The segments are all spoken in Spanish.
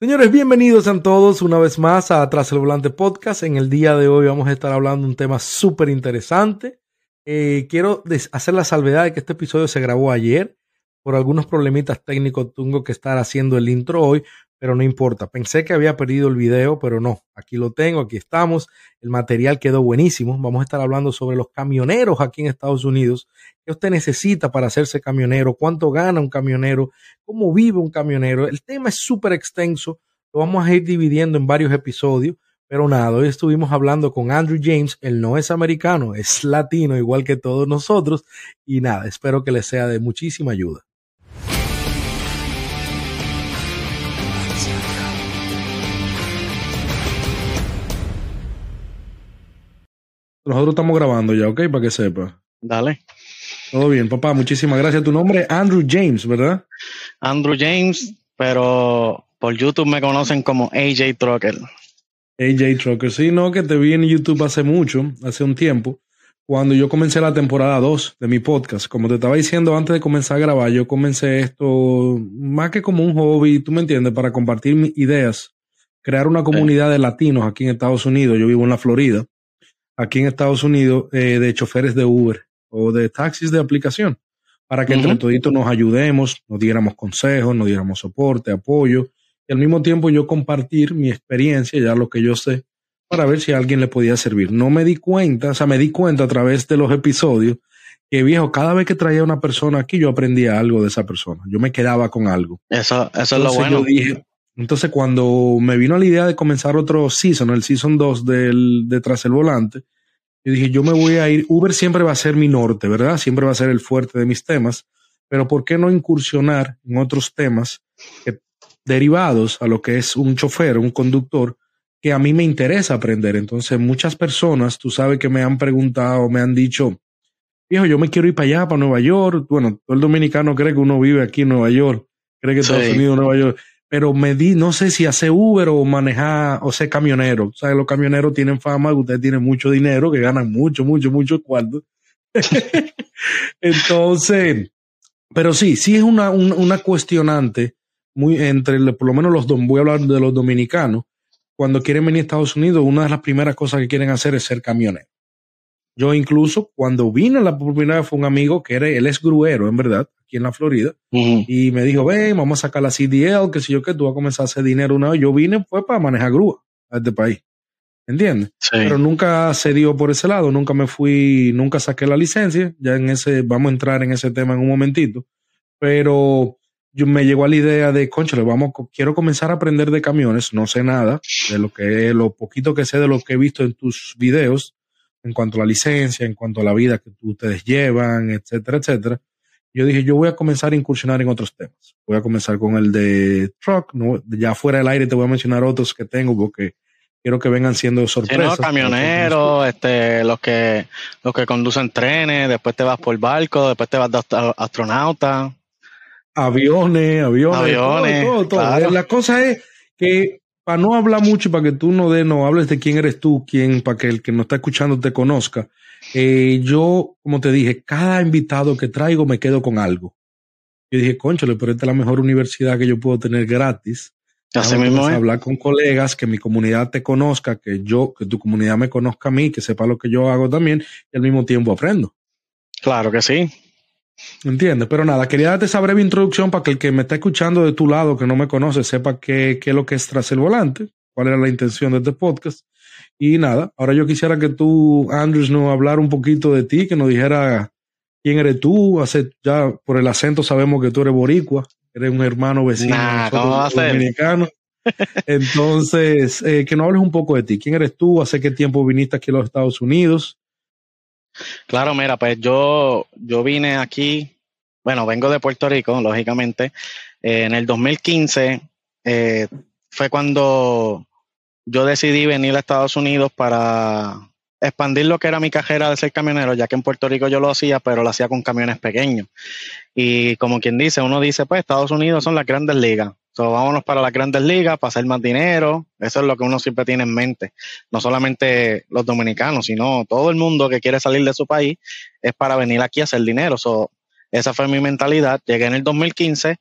Señores, bienvenidos a todos una vez más a Tras el Volante Podcast. En el día de hoy vamos a estar hablando de un tema súper interesante. Eh, quiero hacer la salvedad de que este episodio se grabó ayer. Por algunos problemitas técnicos tengo que estar haciendo el intro hoy, pero no importa. Pensé que había perdido el video, pero no. Aquí lo tengo, aquí estamos. El material quedó buenísimo. Vamos a estar hablando sobre los camioneros aquí en Estados Unidos. ¿Qué usted necesita para hacerse camionero? ¿Cuánto gana un camionero? ¿Cómo vive un camionero? El tema es súper extenso. Lo vamos a ir dividiendo en varios episodios. Pero nada, hoy estuvimos hablando con Andrew James. Él no es americano, es latino, igual que todos nosotros. Y nada, espero que les sea de muchísima ayuda. Nosotros estamos grabando ya, ¿ok? Para que sepa. Dale. Todo bien, papá. Muchísimas gracias. Tu nombre es Andrew James, ¿verdad? Andrew James, pero por YouTube me conocen como AJ Trucker. AJ Trucker, sí, no, que te vi en YouTube hace mucho, hace un tiempo, cuando yo comencé la temporada 2 de mi podcast. Como te estaba diciendo antes de comenzar a grabar, yo comencé esto más que como un hobby, tú me entiendes, para compartir mis ideas, crear una comunidad de latinos aquí en Estados Unidos. Yo vivo en la Florida aquí en Estados Unidos eh, de choferes de Uber o de taxis de aplicación para que entre toditos nos ayudemos, nos diéramos consejos, nos diéramos soporte, apoyo y al mismo tiempo yo compartir mi experiencia, ya lo que yo sé, para ver si a alguien le podía servir. No me di cuenta, o sea, me di cuenta a través de los episodios que viejo, cada vez que traía una persona aquí, yo aprendía algo de esa persona. Yo me quedaba con algo. Eso, eso es lo bueno. Entonces, cuando me vino la idea de comenzar otro season, el season 2 del, de Tras el Volante, yo dije, yo me voy a ir, Uber siempre va a ser mi norte, ¿verdad? Siempre va a ser el fuerte de mis temas, pero ¿por qué no incursionar en otros temas derivados a lo que es un chofer, un conductor, que a mí me interesa aprender? Entonces, muchas personas, tú sabes que me han preguntado, me han dicho, viejo, yo me quiero ir para allá, para Nueva York. Bueno, todo el dominicano cree que uno vive aquí en Nueva York, cree que Estados Unidos Nueva York pero me di, no sé si hace Uber o manejar o ser camionero. O sea, los camioneros tienen fama, ustedes tienen mucho dinero, que ganan mucho, mucho, mucho cuarto. Entonces, pero sí, sí es una, una, cuestionante muy entre, por lo menos los, voy a hablar de los dominicanos, cuando quieren venir a Estados Unidos, una de las primeras cosas que quieren hacer es ser camionero. Yo incluso cuando vine la primera vez fue un amigo que era, él es gruero, en verdad, aquí en la Florida, y me dijo, ven, vamos a sacar la CDL, que si yo que tú vas a comenzar a hacer dinero una vez. Yo vine fue para manejar grúa a este país. ¿Entiendes? Pero nunca se dio por ese lado, nunca me fui, nunca saqué la licencia, ya en ese, vamos a entrar en ese tema en un momentito, pero yo me llegó a la idea de, conchale, vamos, quiero comenzar a aprender de camiones, no sé nada, de lo que, lo poquito que sé de lo que he visto en tus videos, en cuanto a la licencia, en cuanto a la vida que ustedes llevan, etcétera, etcétera. Yo dije, yo voy a comenzar a incursionar en otros temas. Voy a comenzar con el de truck, ¿no? ya fuera del aire te voy a mencionar otros que tengo porque quiero que vengan siendo sorpresas. Sí, camioneros, este, los que, los que conducen trenes, después te vas por barco, después te vas de astronauta. Aviones, aviones, aviones todo, todo, La cosa es que para no hablar mucho, para que tú no de, no hables de quién eres tú, quién, para que el que no está escuchando te conozca. Eh, yo, como te dije, cada invitado que traigo me quedo con algo. Yo dije, conchale, pero esta es la mejor universidad que yo puedo tener gratis. Así mismo Hablar con colegas, que mi comunidad te conozca, que yo, que tu comunidad me conozca a mí, que sepa lo que yo hago también, y al mismo tiempo aprendo. Claro que sí. Entiendes, pero nada, quería darte esa breve introducción para que el que me está escuchando de tu lado, que no me conoce, sepa qué, qué es lo que es tras el volante, cuál era la intención de este podcast. Y nada, ahora yo quisiera que tú, Andrews, nos hablara un poquito de ti, que nos dijera quién eres tú. Hace, ya por el acento sabemos que tú eres boricua, eres un hermano vecino dominicano. Entonces, eh, que nos hables un poco de ti. ¿Quién eres tú? ¿Hace qué tiempo viniste aquí a los Estados Unidos? Claro, mira, pues yo, yo vine aquí, bueno, vengo de Puerto Rico, lógicamente. Eh, en el 2015 eh, fue cuando yo decidí venir a Estados Unidos para expandir lo que era mi carrera de ser camionero, ya que en Puerto Rico yo lo hacía, pero lo hacía con camiones pequeños. Y como quien dice, uno dice, pues Estados Unidos son las grandes ligas. Vámonos para las grandes ligas, para hacer más dinero. Eso es lo que uno siempre tiene en mente. No solamente los dominicanos, sino todo el mundo que quiere salir de su país es para venir aquí a hacer dinero. So, esa fue mi mentalidad. Llegué en el 2015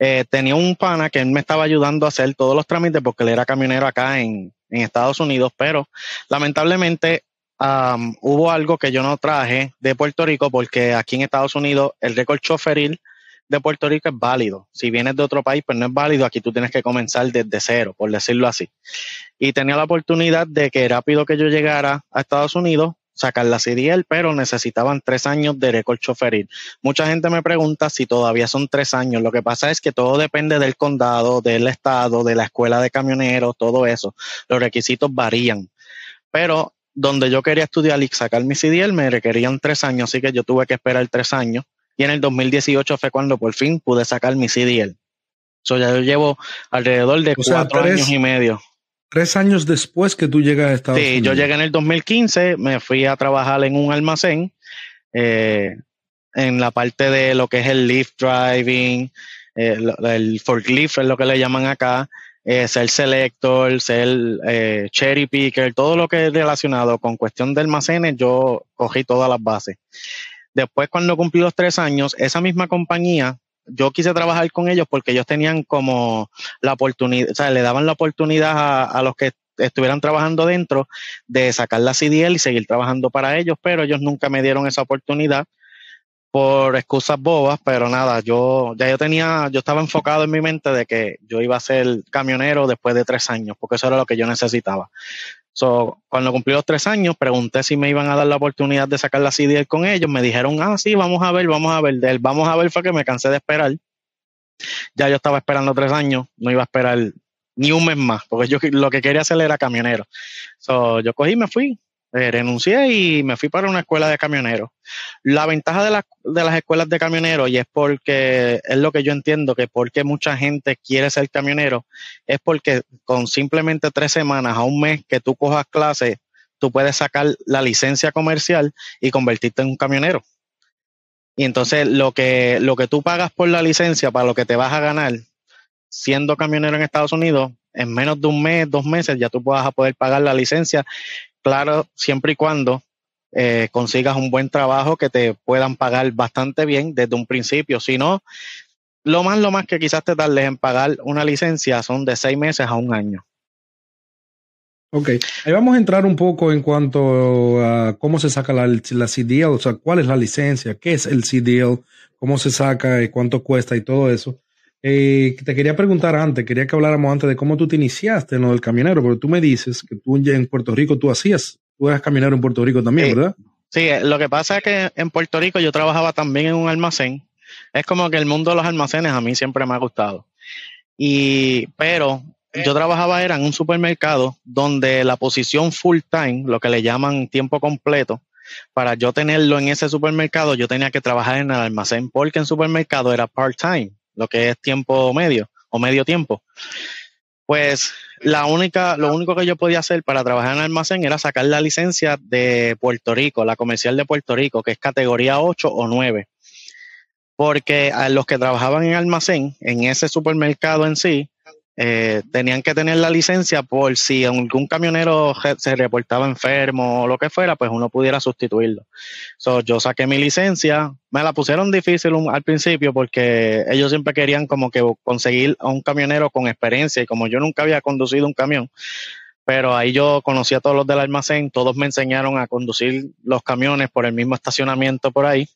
eh, tenía un pana que él me estaba ayudando a hacer todos los trámites porque él era camionero acá en, en Estados Unidos, pero lamentablemente hubo algo que yo no traje de Puerto Rico porque aquí en Estados Unidos el récord choferil de Puerto Rico es válido. Si vienes de otro país, pues no es válido. Aquí tú tienes que comenzar desde cero, por decirlo así. Y tenía la oportunidad de que rápido que yo llegara a Estados Unidos, sacar la CDL, pero necesitaban tres años de récord choferil. Mucha gente me pregunta si todavía son tres años. Lo que pasa es que todo depende del condado, del estado, de la escuela de camioneros, todo eso. Los requisitos varían. Pero donde yo quería estudiar y sacar mi CDL me requerían tres años, así que yo tuve que esperar tres años. Y en el 2018 fue cuando por fin pude sacar mi CDL. So, ya yo llevo alrededor de cuatro años y medio. Tres años después que tú llegas a Estados Unidos. Sí, yo llegué en el 2015, me fui a trabajar en un almacén, eh, en la parte de lo que es el lift driving, eh, el forklift es lo que le llaman acá, eh, ser selector, ser eh, cherry picker, todo lo que es relacionado con cuestión de almacenes, yo cogí todas las bases. Después, cuando cumplí los tres años, esa misma compañía yo quise trabajar con ellos porque ellos tenían como la oportunidad, o sea, le daban la oportunidad a, los que estuvieran trabajando dentro de sacar la CDL y seguir trabajando para ellos, pero ellos nunca me dieron esa oportunidad por excusas bobas, pero nada, yo ya yo tenía, yo estaba enfocado en mi mente de que yo iba a ser camionero después de tres años, porque eso era lo que yo necesitaba. So, cuando cumplí los tres años, pregunté si me iban a dar la oportunidad de sacar la CDL con ellos. Me dijeron, ah, sí, vamos a ver, vamos a ver. Del vamos a ver fue que me cansé de esperar. Ya yo estaba esperando tres años, no iba a esperar ni un mes más, porque yo lo que quería hacer era camionero. So, yo cogí y me fui. Eh, renuncié y me fui para una escuela de camioneros. La ventaja de, de, las escuelas de camioneros, y es porque es lo que yo entiendo, que porque mucha gente quiere ser camionero, es porque con simplemente tres semanas a un mes que tú cojas clases, tú puedes sacar la licencia comercial y convertirte en un camionero. Y entonces lo que, lo que tú pagas por la licencia para lo que te vas a ganar siendo camionero en Estados Unidos, en menos de un mes, dos meses, ya tú vas a poder pagar la licencia claro, siempre y cuando eh, consigas un buen trabajo que te puedan pagar bastante bien desde un principio. Si no, lo más, lo más que quizás te tardes en pagar una licencia son de seis meses a un año. Ok, ahí vamos a entrar un poco en cuanto a cómo se saca la, la CDL, o sea, cuál es la licencia, qué es el CDL, cómo se saca y cuánto cuesta y todo eso. Eh, te quería preguntar antes, quería que habláramos antes de cómo tú te iniciaste en lo del caminero, porque tú me dices que tú en Puerto Rico tú hacías, tú eras caminero en Puerto Rico también, ¿verdad? Sí, eh, lo que pasa es que en Puerto Rico yo trabajaba también en un almacén. Es como que el mundo de los almacenes a mí siempre me ha gustado. Y, pero yo trabajaba era en un supermercado donde la posición full time, lo que le llaman tiempo completo, para yo tenerlo en ese supermercado, yo tenía que trabajar en el almacén porque en supermercado era part time lo que es tiempo medio o medio tiempo. Pues la única, lo único que yo podía hacer para trabajar en almacén era sacar la licencia de Puerto Rico, la comercial de Puerto Rico, que es categoría 8 o 9. Porque a los que trabajaban en almacén, en ese supermercado en sí, eh, tenían que tener la licencia por si algún camionero se reportaba enfermo o lo que fuera, pues uno pudiera sustituirlo. So, yo saqué mi licencia, me la pusieron difícil al principio porque ellos siempre querían como que conseguir a un camionero con experiencia y como yo nunca había conducido un camión, pero ahí yo conocí a todos los del almacén, todos me enseñaron a conducir los camiones por el mismo estacionamiento por ahí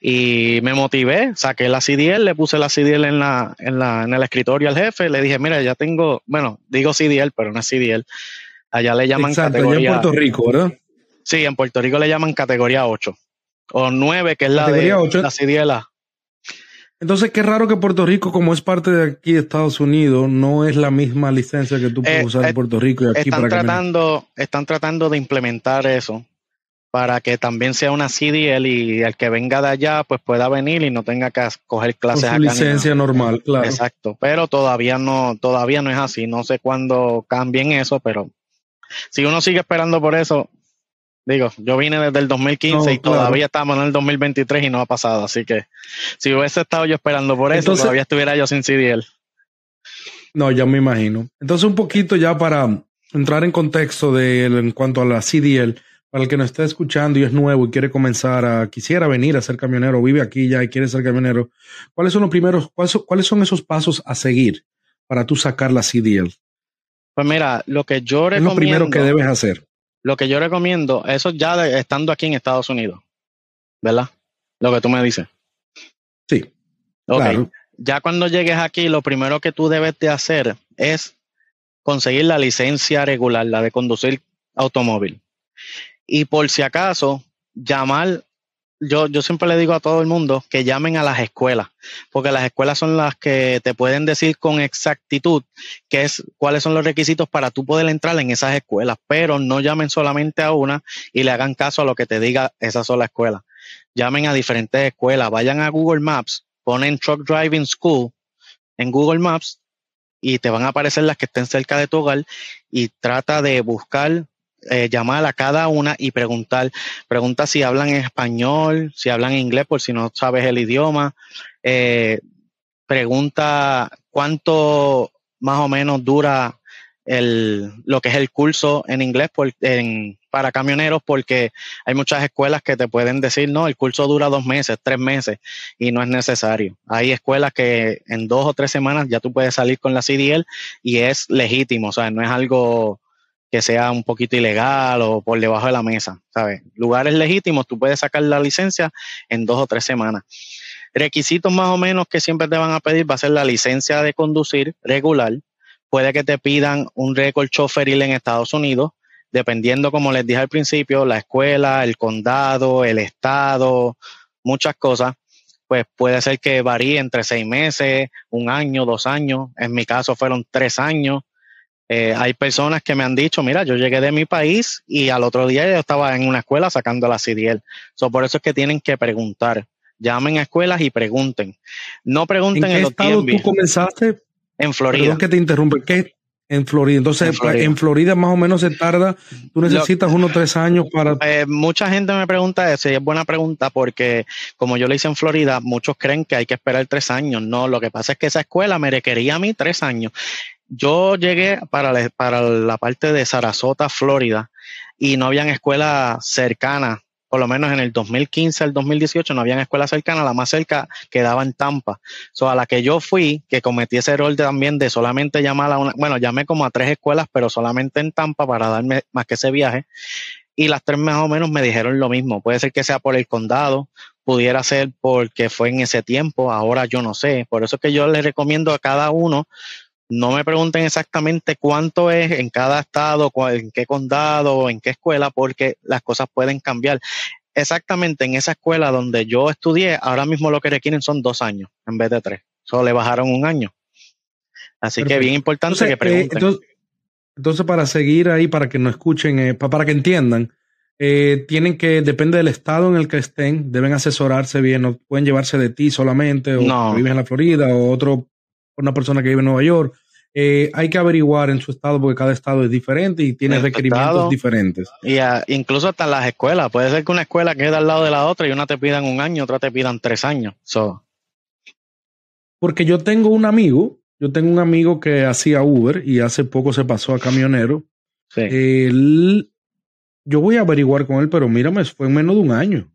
y me motivé, saqué la CDL, le puse la CDL en, la, en, la, en el escritorio al jefe, le dije, mira, ya tengo, bueno, digo CDL, pero no es CDL. Allá le llaman categoría. en Puerto Rico, ¿verdad? Sí, en Puerto Rico le llaman categoría 8 o 9, que es la de 8. la CDL Entonces, qué raro que Puerto Rico, como es parte de aquí de Estados Unidos, no es la misma licencia que tú puedes eh, usar en eh, Puerto Rico y aquí están tratando, Están tratando de implementar eso para que también sea una CDL y el que venga de allá pues pueda venir y no tenga que coger clases Con su licencia normal, claro. Exacto, pero todavía no todavía no es así, no sé cuándo cambien eso, pero si uno sigue esperando por eso, digo, yo vine desde el 2015 y todavía estamos en el 2023 y no ha pasado, así que si hubiese estado yo esperando por eso, todavía estuviera yo sin CDL. No, ya me imagino. Entonces un poquito ya para entrar en contexto de en cuanto a la CDL, para el que nos esté escuchando y es nuevo y quiere comenzar a, quisiera venir a ser camionero, vive aquí ya y quiere ser camionero, ¿cuáles son los primeros, cuáles son esos pasos a seguir para tú sacar la CDL? Pues mira, lo que yo recomiendo. Es lo primero que debes hacer. Lo que yo recomiendo, eso ya estando aquí en Estados Unidos, ¿verdad? Lo que tú me dices. Sí. Ok. Ya cuando llegues aquí, lo primero que tú debes de hacer es conseguir la licencia regular, la de conducir automóvil. Y por si acaso, llamar yo, yo siempre le digo a todo el mundo que llamen a las escuelas, porque las escuelas son las que te pueden decir con exactitud qué es, cuáles son los requisitos para tú poder entrar en esas escuelas, pero no llamen solamente a una y le hagan caso a lo que te diga esa sola escuela. Llamen a diferentes escuelas, vayan a Google Maps, ponen Truck Driving School en Google Maps y te van a aparecer las que estén cerca de tu hogar y trata de buscar eh, llamar a cada una y preguntar. Pregunta si hablan español, si hablan inglés, por si no sabes el idioma. Eh, pregunta cuánto más o menos dura el, lo que es el curso en inglés por, en, para camioneros, porque hay muchas escuelas que te pueden decir, no, el curso dura dos meses, tres meses, y no es necesario. Hay escuelas que en dos o tres semanas ya tú puedes salir con la CDL y es legítimo, o sea, no es algo que sea un poquito ilegal o por debajo de la mesa, ¿sabes? Lugares legítimos, tú puedes sacar la licencia en dos o tres semanas. Requisitos más o menos que siempre te van a pedir va a ser la licencia de conducir regular. Puede que te pidan un récord choferil en Estados Unidos, dependiendo, como les dije al principio, la escuela, el condado, el estado, muchas cosas. Pues puede ser que varíe entre seis meses, un año, dos años. En mi caso fueron tres años eh, hay personas que me han dicho, mira, yo llegué de mi país y al otro día yo estaba en una escuela sacando la CDL. So, por eso es que tienen que preguntar. Llamen a escuelas y pregunten. No pregunten en, qué estado tú comenzaste? En Florida. Perdón que te interrumpe. ¿Qué? En Florida. Entonces, en Florida. más o menos se tarda, tú necesitas unos tres años para... Eh, mucha gente me pregunta eso y es buena pregunta porque como yo lo hice en Florida, muchos creen que hay que esperar tres años. No, lo que pasa es que esa escuela me requería a mí tres años. Yo llegué para la, para la parte de Sarasota, Florida, y no habían escuelas cercanas, por lo menos en el 2015 al 2018 no habían escuelas cercanas, la más cerca quedaba en Tampa. So, a la que yo fui, que cometí ese error también de solamente llamar a una, bueno, llamé como a tres escuelas, pero solamente en Tampa para darme más que ese viaje. Y las tres más o menos me dijeron lo mismo. Puede ser que sea por el condado, pudiera ser porque fue en ese tiempo, ahora yo no sé. Por eso es que yo les recomiendo a cada uno no me pregunten exactamente cuánto es en cada estado, en qué condado, en qué escuela, porque las cosas pueden cambiar. Exactamente en esa escuela donde yo estudié, ahora mismo lo que requieren son dos años en vez de tres. Solo le bajaron un año. Así que bien importante que eh, pregunten. entonces, para seguir ahí, para que no escuchen, eh, para que entiendan, eh, tienen que, depende del estado en el que estén, deben asesorarse bien, no pueden llevarse de ti solamente, o no. vives en la Florida, o otro una persona que vive en Nueva York. Eh, hay que averiguar en su estado porque cada estado es diferente y tiene requerimientos diferentes. Y incluso hasta las escuelas. Puede ser que una escuela quede al lado de la otra y una te pidan un año, otra te pidan tres años. Porque yo tengo un amigo, yo tengo un amigo que hacía Uber y hace poco se pasó a camionero. yo voy a averiguar con él, pero mírame, fue en menos de un año.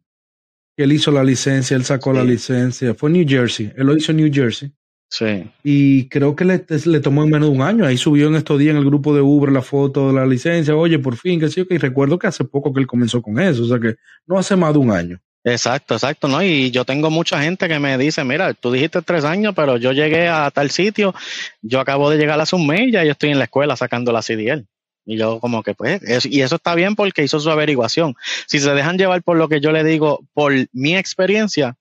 Él hizo la licencia, él sacó la licencia, fue en New Jersey, él lo hizo en New Jersey. Sí. Y creo que le, le, tomó en menos de un año. Ahí subió en estos días en el grupo de Uber la foto de la licencia. Oye, por fin, que sí, que recuerdo que hace poco que él comenzó con eso. O sea que no hace más de un año. Exacto, exacto, ¿no? Y yo tengo mucha gente que me dice, mira, tú dijiste tres años, pero yo llegué a tal sitio, yo acabo de llegar hace un mes, ya yo estoy en la escuela sacando la CDL. Y yo como que pues, y eso está bien porque hizo su averiguación. Si se dejan llevar por lo que yo le digo, por mi experiencia,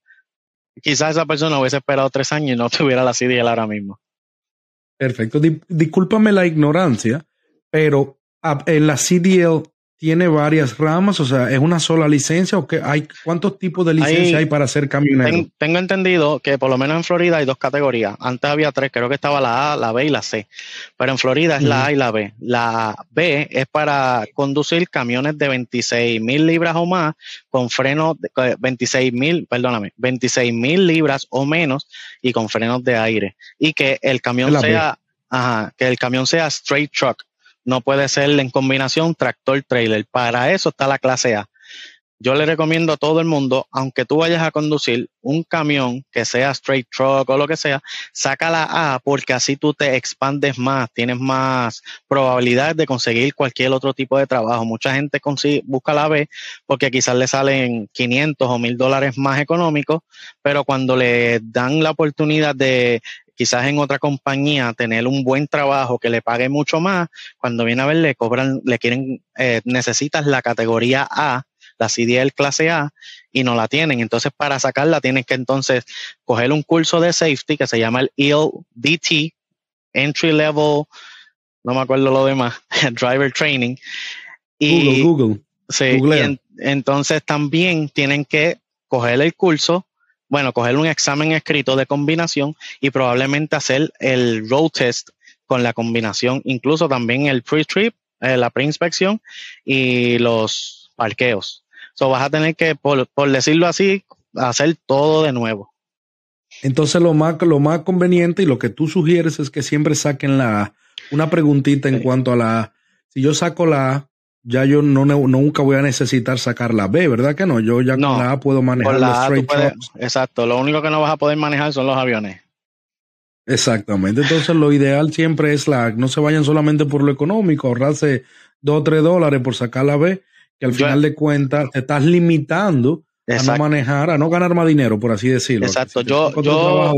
quizás esa persona hubiese esperado tres años y no tuviera la CDL ahora mismo. Perfecto. discúlpame la ignorancia, pero ah, en la CDL tiene varias ramas, o sea, ¿es una sola licencia o que hay cuántos tipos de licencia hay, para ser camionero? tengo entendido que por lo menos en Florida hay dos categorías. Antes había tres, creo que estaba la A, la B y la C. Pero en Florida es la A y la B. La B es para conducir camiones de 26 mil libras o más con frenos de 26 mil, perdóname, 26 mil libras o menos y con frenos de aire. Y que el camión sea, ajá, que el camión sea straight truck no puede ser en combinación tractor-trailer. Para eso está la clase A yo le recomiendo a todo el mundo, aunque tú vayas a conducir un camión que sea straight truck o lo que sea, saca la A porque así tú te expandes más, tienes más probabilidades de conseguir cualquier otro tipo de trabajo. Mucha gente busca la B porque quizás le salen 500 o 1000 dólares más económicos, pero cuando le dan la oportunidad de quizás en otra compañía tener un buen trabajo que le pague mucho más, cuando viene a ver le cobran, le quieren, eh, necesitas la categoría A la CDL clase A y no la tienen. Entonces, para sacarla tienes que entonces coger un curso de safety que se llama el ELDT, Entry Level, no me acuerdo lo demás, Driver Training. Y, Google, Google. Sí, entonces también tienen que coger el curso, bueno, coger un examen escrito de combinación y probablemente hacer el road test con la combinación, incluso también el pre-trip, eh, la pre-inspección y los parqueos. So vas a tener que, por, decirlo así, hacer todo de nuevo. Entonces lo más, lo más conveniente y lo que tú sugieres es que siempre saquen la Una preguntita en cuanto a la Si yo saco la A, ya yo no, nunca voy a necesitar sacar la B, ¿verdad que no? Yo ya con la A puedo manejar los straight Exacto, lo único que no vas a poder manejar son los aviones. Exactamente, entonces lo ideal siempre es la no se vayan solamente por lo económico, ahorrarse dos o tres dólares por sacar la B que al final de cuentas te estás limitando a no manejar, a no ganar más dinero, por así decirlo. Exacto. yo, yo,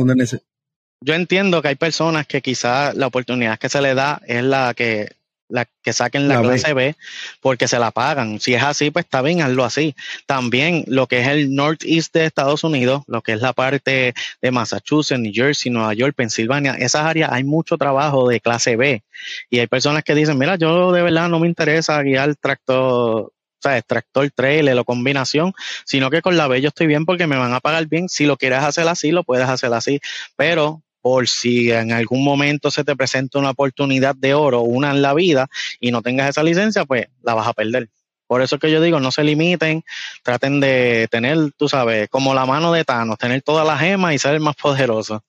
yo entiendo que hay personas que quizás la oportunidad que se le da es la que la que saquen la, clase B. porque se la pagan. Si es así, pues está bien, hazlo así. También lo que es el Northeast de Estados Unidos, lo que es la parte de Massachusetts, New Jersey, Nueva York, Pensilvania, esas áreas hay mucho trabajo de clase B. Y hay personas que dicen, mira, yo de verdad no me interesa guiar tractor o sea, tractor, trailer o combinación, sino que con la B yo estoy bien porque me van a pagar bien. Si lo quieres hacer así, lo puedes hacer así, pero por si en algún momento se te presenta una oportunidad de oro, una en la vida, y no tengas esa licencia, pues la vas a perder. Por eso es que yo digo, no se limiten, traten de tener, tú sabes, como la mano de Thanos, tener todas las gemas y ser más poderoso.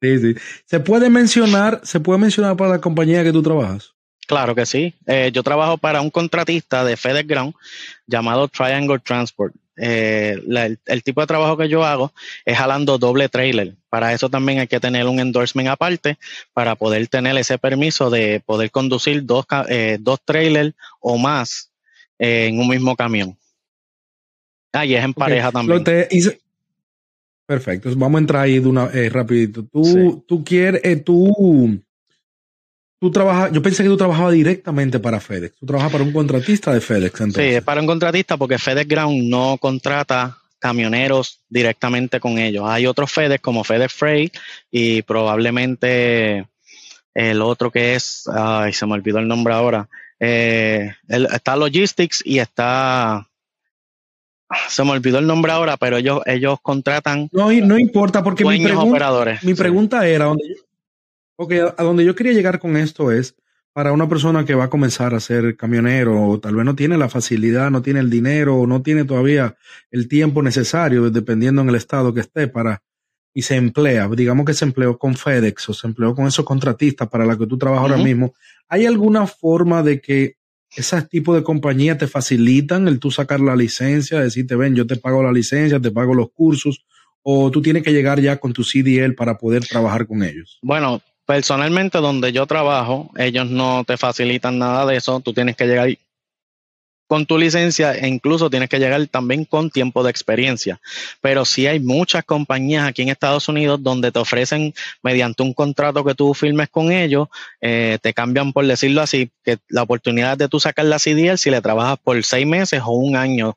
Sí, sí. ¿Se puede mencionar, se puede mencionar para la compañía que tú trabajas? Claro que sí. Eh, yo trabajo para un contratista de FedEx Ground llamado Triangle Transport. Eh, el, tipo de trabajo que yo hago es jalando doble trailer. Para eso también hay que tener un endorsement aparte para poder tener ese permiso de poder conducir dos, eh, dos trailers o más en un mismo camión. Ah, y es en pareja también. Perfecto. Vamos a entrar ahí de una rapidito. Tú, tú quieres, tú Tú trabajas, yo pensé que tú trabajabas directamente para FedEx. Tú trabajas para un contratista de FedEx. Entonces. Sí, es para un contratista porque FedEx Ground no contrata camioneros directamente con ellos. Hay otros FedEx como FedEx Freight y probablemente el otro que es, ay, se me olvidó el nombre ahora. Eh, está Logistics y está se me olvidó el nombre ahora, pero ellos, ellos contratan. No, no importa, porque mi, pregunta, mi pregunta era: donde Ok, a donde yo quería llegar con esto es para una persona que va a comenzar a ser camionero, o tal vez no tiene la facilidad, no tiene el dinero, o no tiene todavía el tiempo necesario, dependiendo en el estado que esté, para y se emplea, digamos que se empleó con FedEx o se empleó con esos contratistas para los que tú trabajas ahora mismo. ¿Hay alguna forma de que ese tipo de compañías te facilitan el tú sacar la licencia, decirte, ven, yo te pago la licencia, te pago los cursos, o tú tienes que llegar ya con tu CDL para poder trabajar con ellos? Bueno, Personalmente, donde yo trabajo, ellos no te facilitan nada de eso. Tú tienes que llegar con tu licencia e incluso tienes que llegar también con tiempo de experiencia. Pero sí hay muchas compañías aquí en Estados Unidos donde te ofrecen mediante un contrato que tú firmes con ellos, eh, te cambian, por decirlo así, que la oportunidad de tú sacar la CDL si le trabajas por seis meses o un año,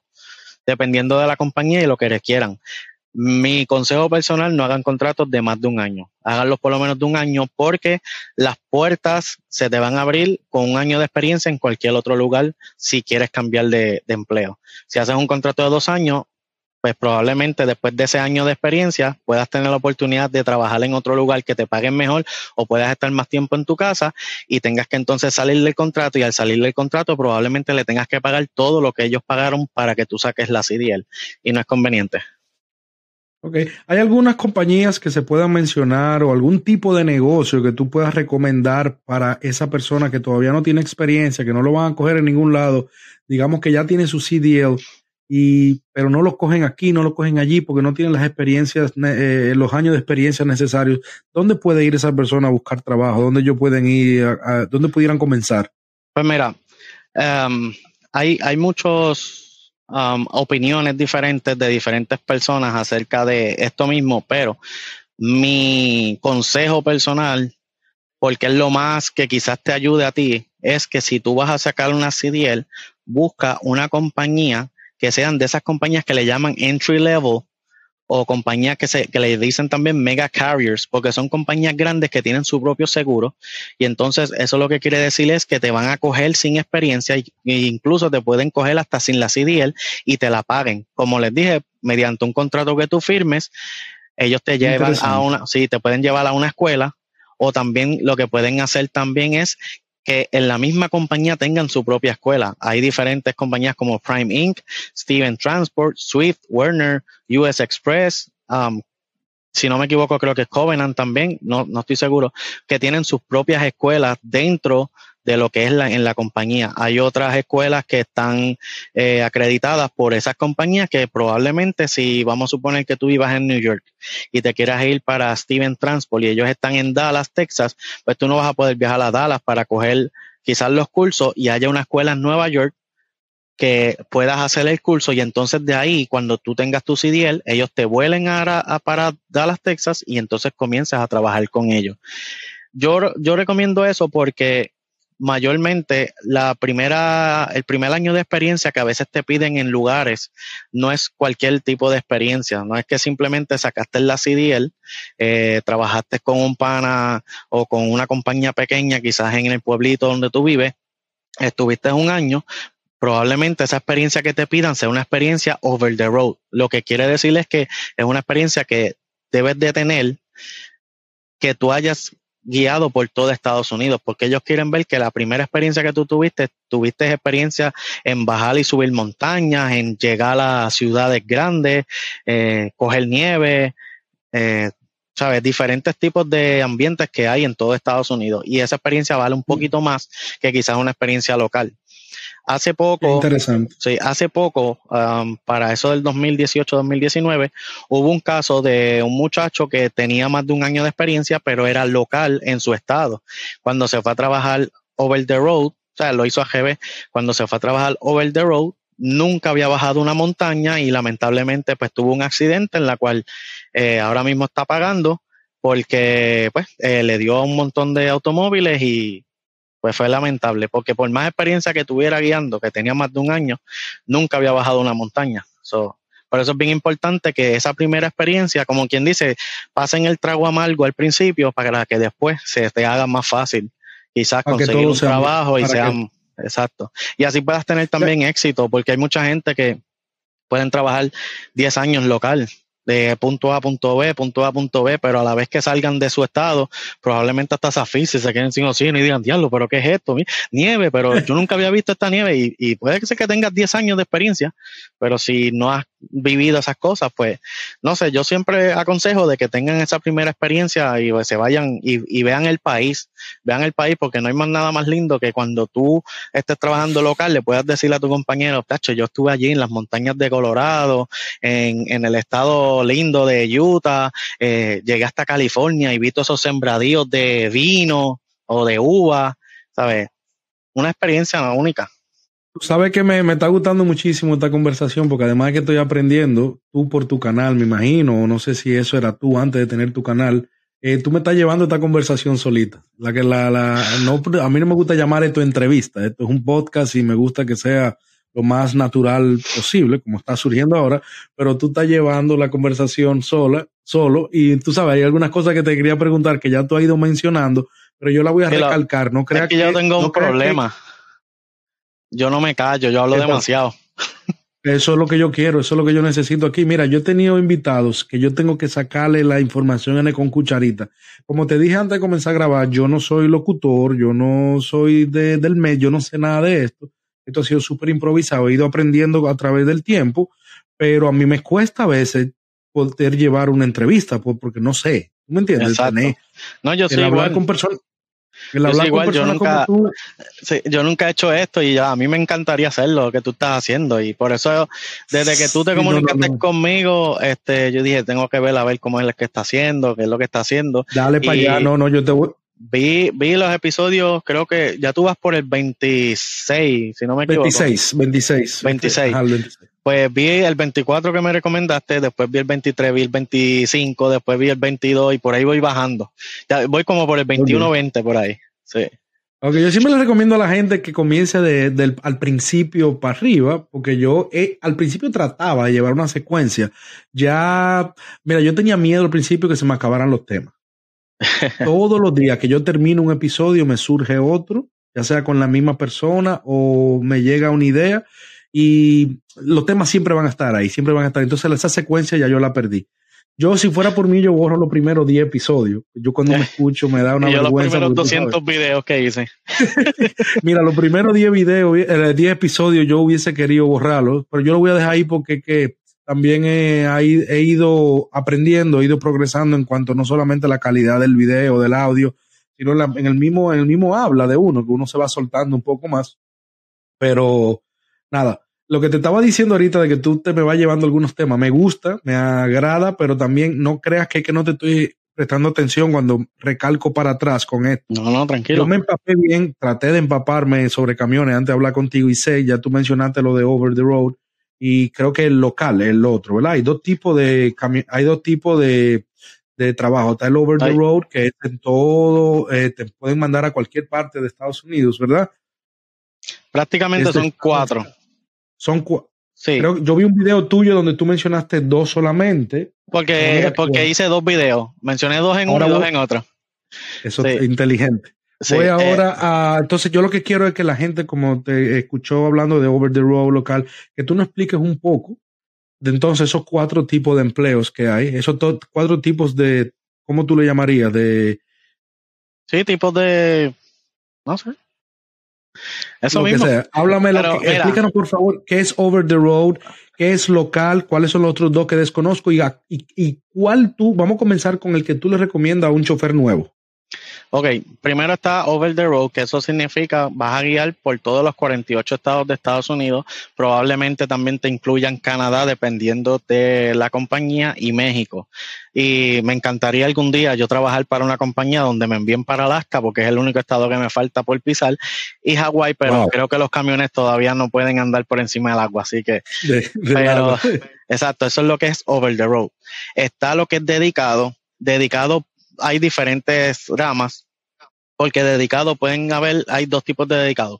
dependiendo de la compañía y lo que requieran. Mi consejo personal, no hagan contratos de más de un año. Háganlos por lo menos de un año porque las puertas se te van a abrir con un año de experiencia en cualquier otro lugar si quieres cambiar de, empleo. Si haces un contrato de dos años, pues probablemente después de ese año de experiencia puedas tener la oportunidad de trabajar en otro lugar que te paguen mejor o puedas estar más tiempo en tu casa y tengas que entonces salir del contrato y al salir del contrato probablemente le tengas que pagar todo lo que ellos pagaron para que tú saques la CDL y no es conveniente. Ok. ¿Hay algunas compañías que se puedan mencionar o algún tipo de negocio que tú puedas recomendar para esa persona que todavía no tiene experiencia, que no lo van a coger en ningún lado? Digamos que ya tiene su CDL, y, pero no lo cogen aquí, no lo cogen allí porque no tienen las experiencias, eh, los años de experiencia necesarios. ¿Dónde puede ir esa persona a buscar trabajo? ¿Dónde ellos pueden ir? A, ¿Dónde pudieran comenzar? Pues mira, um, hay, hay muchos Um, opiniones diferentes de diferentes personas acerca de esto mismo, pero mi consejo personal, porque es lo más que quizás te ayude a ti, es que si tú vas a sacar una CDL, busca una compañía que sean de esas compañías que le llaman entry level o compañías que, se, que le dicen también mega carriers, porque son compañías grandes que tienen su propio seguro. Y entonces eso lo que quiere decir es que te van a coger sin experiencia e incluso te pueden coger hasta sin la CDL y te la paguen. Como les dije, mediante un contrato que tú firmes, ellos te llevan a una, sí, te pueden llevar a una escuela o también lo que pueden hacer también es que en la misma compañía tengan su propia escuela. Hay diferentes compañías como Prime Inc., Steven Transport, Swift, Werner, US Express, um, si no me equivoco, creo que es Covenant también, no, no estoy seguro, que tienen sus propias escuelas dentro de lo que es la, en la compañía. Hay otras escuelas que están eh, acreditadas por esas compañías que probablemente si vamos a suponer que tú vivas en New York y te quieras ir para Steven Transport y ellos están en Dallas, Texas, pues tú no vas a poder viajar a Dallas para coger quizás los cursos y haya una escuela en Nueva York que puedas hacer el curso y entonces de ahí, cuando tú tengas tu CDL, ellos te vuelen a, a, para Dallas, Texas y entonces comienzas a trabajar con ellos. Yo, yo recomiendo eso porque mayormente la primera, el primer año de experiencia que a veces te piden en lugares no es cualquier tipo de experiencia, no es que simplemente sacaste la CDL, eh, trabajaste con un pana o con una compañía pequeña, quizás en el pueblito donde tú vives, estuviste un año, probablemente esa experiencia que te pidan sea una experiencia over the road. Lo que quiere decir es que es una experiencia que debes de tener que tú hayas guiado por todo Estados Unidos, porque ellos quieren ver que la primera experiencia que tú tuviste, tuviste experiencia en bajar y subir montañas, en llegar a ciudades grandes, eh, coger nieve, eh, ¿sabes? Diferentes tipos de ambientes que hay en todo Estados Unidos. Y esa experiencia vale un poquito más que quizás una experiencia local. Hace poco, Interesante. Sí, hace poco, um, para eso del 2018-2019, hubo un caso de un muchacho que tenía más de un año de experiencia, pero era local en su estado. Cuando se fue a trabajar over the road, o sea, lo hizo a GB, cuando se fue a trabajar over the road, nunca había bajado una montaña y lamentablemente pues tuvo un accidente en la cual eh, ahora mismo está pagando porque pues eh, le dio a un montón de automóviles y pues fue lamentable, porque por más experiencia que tuviera guiando, que tenía más de un año, nunca había bajado una montaña. por eso es bien importante que esa primera experiencia, como quien dice, pasen el trago amargo al principio para que después se te haga más fácil quizás conseguir un trabajo y sean... Exacto. Y así puedas tener también éxito, porque hay mucha gente que pueden trabajar 10 años local de punto A punto B, punto A punto B, pero a la vez que salgan de su estado, probablemente hasta se asfixien, se queden sin oxígeno y digan, diablo, pero ¿qué es esto? Nieve, pero yo nunca había visto esta nieve y, y puede ser que tengas 10 años de experiencia, pero si no has vivido esas cosas, pues no sé, yo siempre aconsejo de que tengan esa primera experiencia y pues, se vayan y, vean el país, vean el país porque no hay más nada más lindo que cuando tú estés trabajando local le puedas decir a tu compañero, tacho, yo estuve allí en las montañas de Colorado, en, en el estado lindo de Utah, eh, llegué hasta California y vi todos esos sembradíos de vino o de uva, ¿sabes? Una experiencia única. Sabes que me, me, está gustando muchísimo esta conversación porque además de que estoy aprendiendo, tú por tu canal, me imagino, o no sé si eso era tú antes de tener tu canal, eh, tú me estás llevando esta conversación solita. La que la, la, no, a mí no me gusta llamar esto entrevista, esto es un podcast y me gusta que sea lo más natural posible, como está surgiendo ahora, pero tú estás llevando la conversación sola, solo, y tú sabes, hay algunas cosas que te quería preguntar que ya tú has ido mencionando, pero yo la voy a recalcar, no creas que, que, yo tengo un problema. Yo no me callo, yo hablo demasiado. Eso es lo que yo quiero, eso es lo que yo necesito aquí. Mira, yo he tenido invitados que yo tengo que sacarle la información con cucharita. Como te dije antes de comenzar a grabar, yo no soy locutor, yo no soy de, del medio, yo no sé nada de esto. Esto ha sido súper improvisado, he ido aprendiendo a través del tiempo, pero a mí me cuesta a veces poder llevar una entrevista, porque no sé, ¿me entiendes? no, yo soy hablar con personas yo, nunca, yo nunca he hecho esto y ya a mí me encantaría hacerlo, lo que tú estás haciendo. Y por eso, desde que tú te comunicaste conmigo, este, yo dije, tengo que ver a ver cómo es lo que está haciendo, qué es lo que está haciendo. Dale para allá, no, no, yo te voy. Vi, vi los episodios, creo que ya tú vas por el 26, si no me equivoco. 26, 26. 26. Pues vi el 24 que me recomendaste, después vi el 23, vi el 25, después vi el 22 y por ahí voy bajando. Ya voy como por el 21, 20 por ahí. Sí. Ok, yo siempre le recomiendo a la gente que comience de, al principio para arriba, porque yo al principio trataba de llevar una secuencia. Ya, mira, yo tenía miedo al principio que se me acabaran los temas. Todos los días que yo termino un episodio me surge otro, ya sea con la misma persona o me llega una idea y los temas siempre van a estar ahí, siempre van a estar. Entonces esa secuencia ya yo la perdí. Yo, si fuera por mí, yo borro los primeros 10 episodios. Yo cuando me escucho me da una yo vergüenza. Los primeros 200 videos que hice. Mira, los primeros 10 videos, 10 eh, episodios yo hubiese querido borrarlos, pero yo lo voy a dejar ahí porque que también he, he, ido aprendiendo, he ido progresando en cuanto no solamente a la calidad del video, del audio, sino en, el mismo, en el mismo habla de uno, que uno se va soltando un poco más. Pero nada, lo que te estaba diciendo ahorita de que tú te me vas llevando algunos temas, me gusta, me agrada, pero también no creas que, que no te estoy prestando atención cuando recalco para atrás con esto. No, no, tranquilo. Yo me empapé bien, traté de empaparme sobre camiones antes de hablar contigo y sé, ya tú mencionaste lo de Over the Road, y creo que el local es el otro, ¿verdad? Hay dos tipos de hay dos tipos de, de trabajo. Está el over the road, que es en todo, eh, te pueden mandar a cualquier parte de Estados Unidos, ¿verdad? Prácticamente son cuatro. Son cuatro. Sí. yo vi un video tuyo donde tú mencionaste dos solamente. Porque, porque hice dos videos. Mencioné dos en uno y dos en otro. Eso es inteligente. Voy eh, ahora a. Entonces, yo lo que quiero es que la gente, como te escuchó hablando de Over the Road local, que tú nos expliques un poco de entonces esos cuatro tipos de empleos que hay, esos cuatro tipos de. ¿Cómo tú le llamarías? De. Sí, tipos de. No sé. Eso mismo. Háblame, explícanos por favor qué es Over the Road, qué es local, cuáles son los otros dos que desconozco y, y, y cuál tú, vamos a comenzar con el que tú le recomiendas a un chofer nuevo. Ok, primero está over the road, que eso significa vas a guiar por todos los 48 estados de Estados Unidos, probablemente también te incluyan Canadá, dependiendo de la compañía, y México. Y me encantaría algún día yo trabajar para una compañía donde me envíen para Alaska, porque es el único estado que me falta por pisar, y Hawái, pero creo que los camiones todavía no pueden andar por encima del agua, así que... pero, exacto, eso es lo que es over the road. Está lo que es dedicado, dedicado hay diferentes ramas, porque dedicado pueden haber, hay dos tipos de dedicados.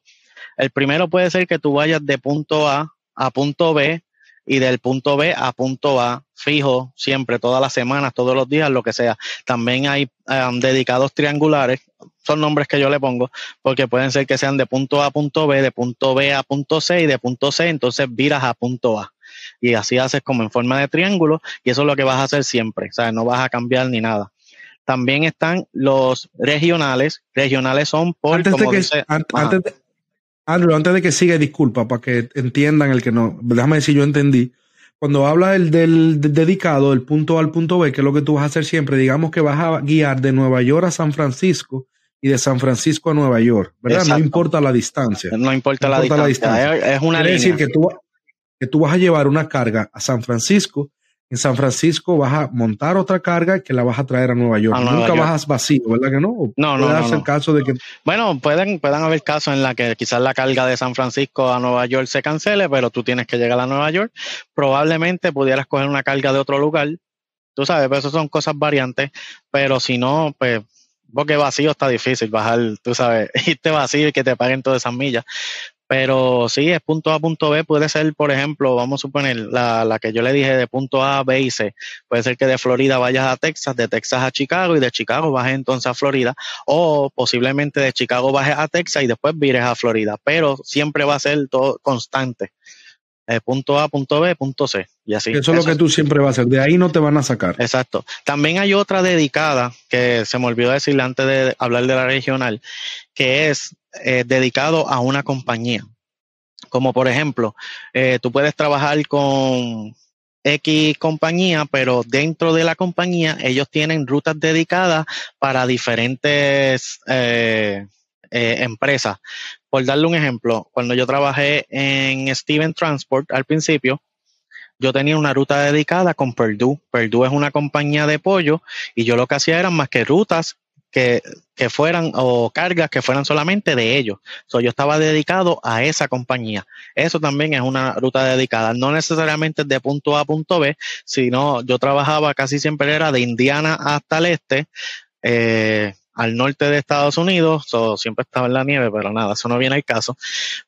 El primero puede ser que tú vayas de punto A a punto B y del punto B a punto A fijo siempre, todas las semanas, todos los días, lo que sea. También hay um, dedicados triangulares, son nombres que yo le pongo, porque pueden ser que sean de punto A a punto B, de punto B a punto C y de punto C, entonces viras a punto A. Y así haces como en forma de triángulo y eso es lo que vas a hacer siempre, o sea, no vas a cambiar ni nada. También están los regionales. Regionales son por. Antes de que, antes de, Andrew, antes de que siga, disculpa, para que entiendan el que no. Déjame decir, yo entendí. Cuando habla del, del, dedicado, del punto A al punto B, que es lo que tú vas a hacer siempre, digamos que vas a guiar de Nueva York a San Francisco y de San Francisco a Nueva York, ¿verdad? No importa la distancia. No importa, la, distancia. Es, una Quiere decir que tú, que tú vas a llevar una carga a San Francisco en San Francisco vas a montar otra carga que la vas a traer a Nueva York. Nunca vas vacío, ¿verdad que no? No, no, no, el caso de que... Bueno, pueden, pueden haber casos en la que quizás la carga de San Francisco a Nueva York se cancele, pero tú tienes que llegar a Nueva York. Probablemente pudieras coger una carga de otro lugar. Tú sabes, pero eso son cosas variantes, pero si no, pues porque vacío está difícil bajar, tú sabes, irte vacío y que te paguen todas esas millas. Pero sí, es punto A, punto B. Puede ser, por ejemplo, vamos a suponer la, la que yo le dije de punto A, B y C. Puede ser que de Florida vayas a Texas, de Texas a Chicago y de Chicago bajes entonces a Florida. O posiblemente de Chicago bajes a Texas y después vires a Florida. Pero siempre va a ser todo constante. Eh, punto A, punto B, punto C. Y así. Eso es lo que tú siempre vas a hacer. De ahí no te van a sacar. Exacto. También hay otra dedicada que se me olvidó decirle antes de hablar de la regional, que es eh, dedicado a una compañía. Como por ejemplo, eh, tú puedes trabajar con X compañía, pero dentro de la compañía ellos tienen rutas dedicadas para diferentes eh, eh, empresas. Por darle un ejemplo, cuando yo trabajé en Steven Transport al principio, yo tenía una ruta dedicada con Purdue. Purdue es una compañía de pollo y yo lo que hacía eran más que rutas que, que, fueran o cargas que fueran solamente de ellos. So, yo estaba dedicado a esa compañía. Eso también es una ruta dedicada, no necesariamente de punto A a punto B, sino yo trabajaba casi siempre era de Indiana hasta el este. Eh, al norte de Estados Unidos, so, siempre estaba en la nieve, pero nada, eso no viene al caso.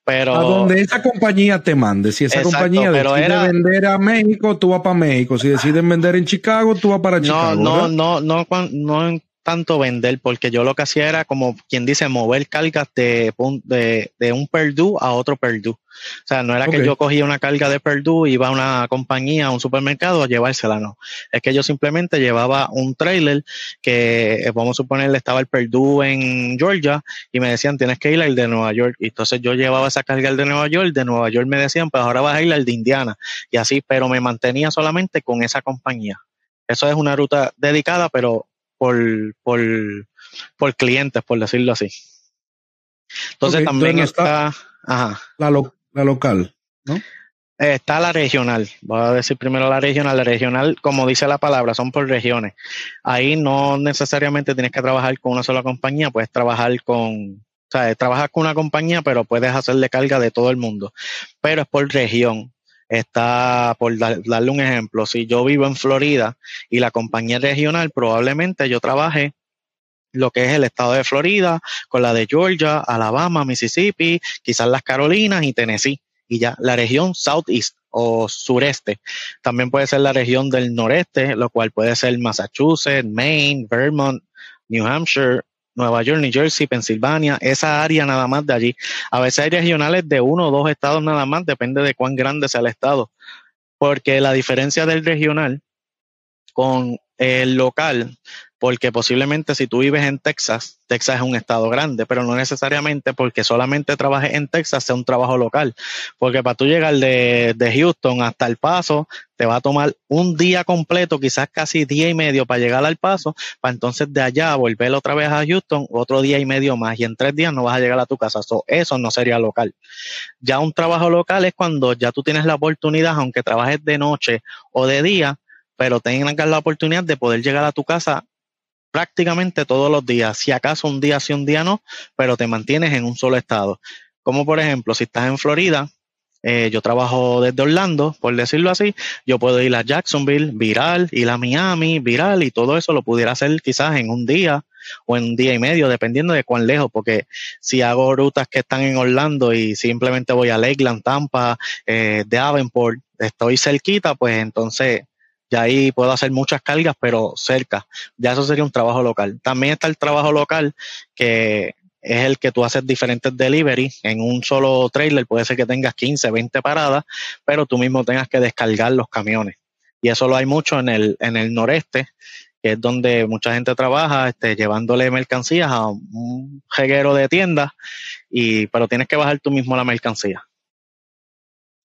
Pero, a donde esa compañía te mande, si esa compañía decide vender a México, tú vas para México, si deciden vender en Chicago, tú vas para Chicago. No, no, no, no, no, tanto vender, porque yo lo que hacía era como quien dice, mover cargas de, de, de un Purdue a otro Purdue. O sea, no era que yo cogía una carga de Purdue, iba a una compañía, a un supermercado a llevársela, no. Es que yo simplemente llevaba un trailer que, eh, vamos a suponer, estaba el Purdue en Georgia y me decían, tienes que ir al de Nueva York. Y entonces yo llevaba esa carga al de Nueva York, de Nueva York me decían, pues ahora vas a ir al de Indiana. Y así, pero me mantenía solamente con esa compañía. Eso es una ruta dedicada, pero por, por, por clientes, por decirlo así. Entonces también está, La, la, local, ¿no? Está la regional, voy a decir primero la regional. La regional, como dice la palabra, son por regiones. Ahí no necesariamente tienes que trabajar con una sola compañía, puedes trabajar con, o sea, trabajas con una compañía, pero puedes hacerle carga de todo el mundo. Pero es por región está, por darle un ejemplo, si yo vivo en Florida y la compañía regional, probablemente yo trabaje lo que es el estado de Florida, con la de Georgia, Alabama, Mississippi, quizás las Carolinas y Tennessee. Y ya la región Southeast o sureste. También puede ser la región del noreste, lo cual puede ser Massachusetts, Maine, Vermont, New Hampshire, Nueva York, New Jersey, Pensilvania, esa área nada más de allí. A veces hay regionales de uno o dos estados nada más, depende de cuán grande sea el estado. Porque la diferencia del regional con el local porque posiblemente si tú vives en Texas, Texas es un estado grande, pero no necesariamente porque solamente trabajes en Texas sea un trabajo local, porque para tú llegar de, Houston hasta El Paso, te va a tomar un día completo, quizás casi día y medio para llegar al Paso, para entonces de allá volver otra vez a Houston, otro día y medio más, y en tres días no vas a llegar a tu casa, eso no sería local. Ya un trabajo local es cuando ya tú tienes la oportunidad, aunque trabajes de noche o de día, pero tengas la oportunidad de poder llegar a tu casa prácticamente todos los días, si acaso un día sí, un día no, pero te mantienes en un solo estado. Como por ejemplo, si estás en Florida, eh, yo trabajo desde Orlando, por decirlo así, yo puedo ir a Jacksonville, viral, ir a Miami, viral, y todo eso lo pudiera hacer quizás en un día o en un día y medio, dependiendo de cuán lejos, porque si hago rutas que están en Orlando y simplemente voy a Lakeland, Tampa, eh, Davenport, estoy cerquita, pues entonces ya ahí puedo hacer muchas cargas, pero cerca. Ya eso sería un trabajo local. También está el trabajo local, que es el que tú haces diferentes delivery en un solo trailer. Puede ser que tengas 15, 20 paradas, pero tú mismo tengas que descargar los camiones. Y eso lo hay mucho en el, en el noreste, que es donde mucha gente trabaja, este, llevándole mercancías a un jeguero de tiendas, y, pero tienes que bajar tú mismo la mercancía.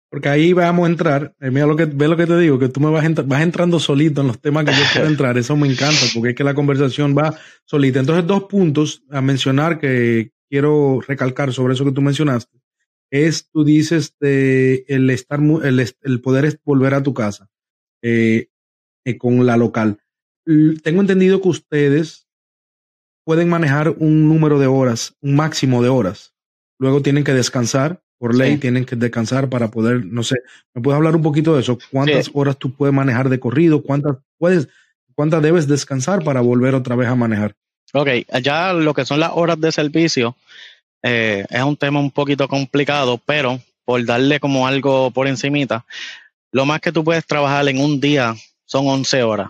Porque ahí vamos a entrar, eh, mira lo que, ve lo que te digo, que tú me vas, vas entrando solito en los temas que yo quiero entrar, eso me encanta, porque es que la conversación va solita. Entonces, dos puntos a mencionar que quiero recalcar sobre eso que tú mencionaste, es, tú dices, de el estar, el, el poder volver a tu casa eh, eh, con la local. Tengo entendido que ustedes pueden manejar un número de horas, un máximo de horas. Luego tienen que descansar por ley tienen que descansar para poder, no sé, ¿me puedes hablar un poquito de eso? ¿Cuántas horas tú puedes manejar de corrido? ¿Cuántas puedes, cuántas debes descansar para volver otra vez a manejar? Ok, ya lo que son las horas de servicio eh, es un tema un poquito complicado, pero por darle como algo por encimita, lo más que tú puedes trabajar en un día son 11 horas.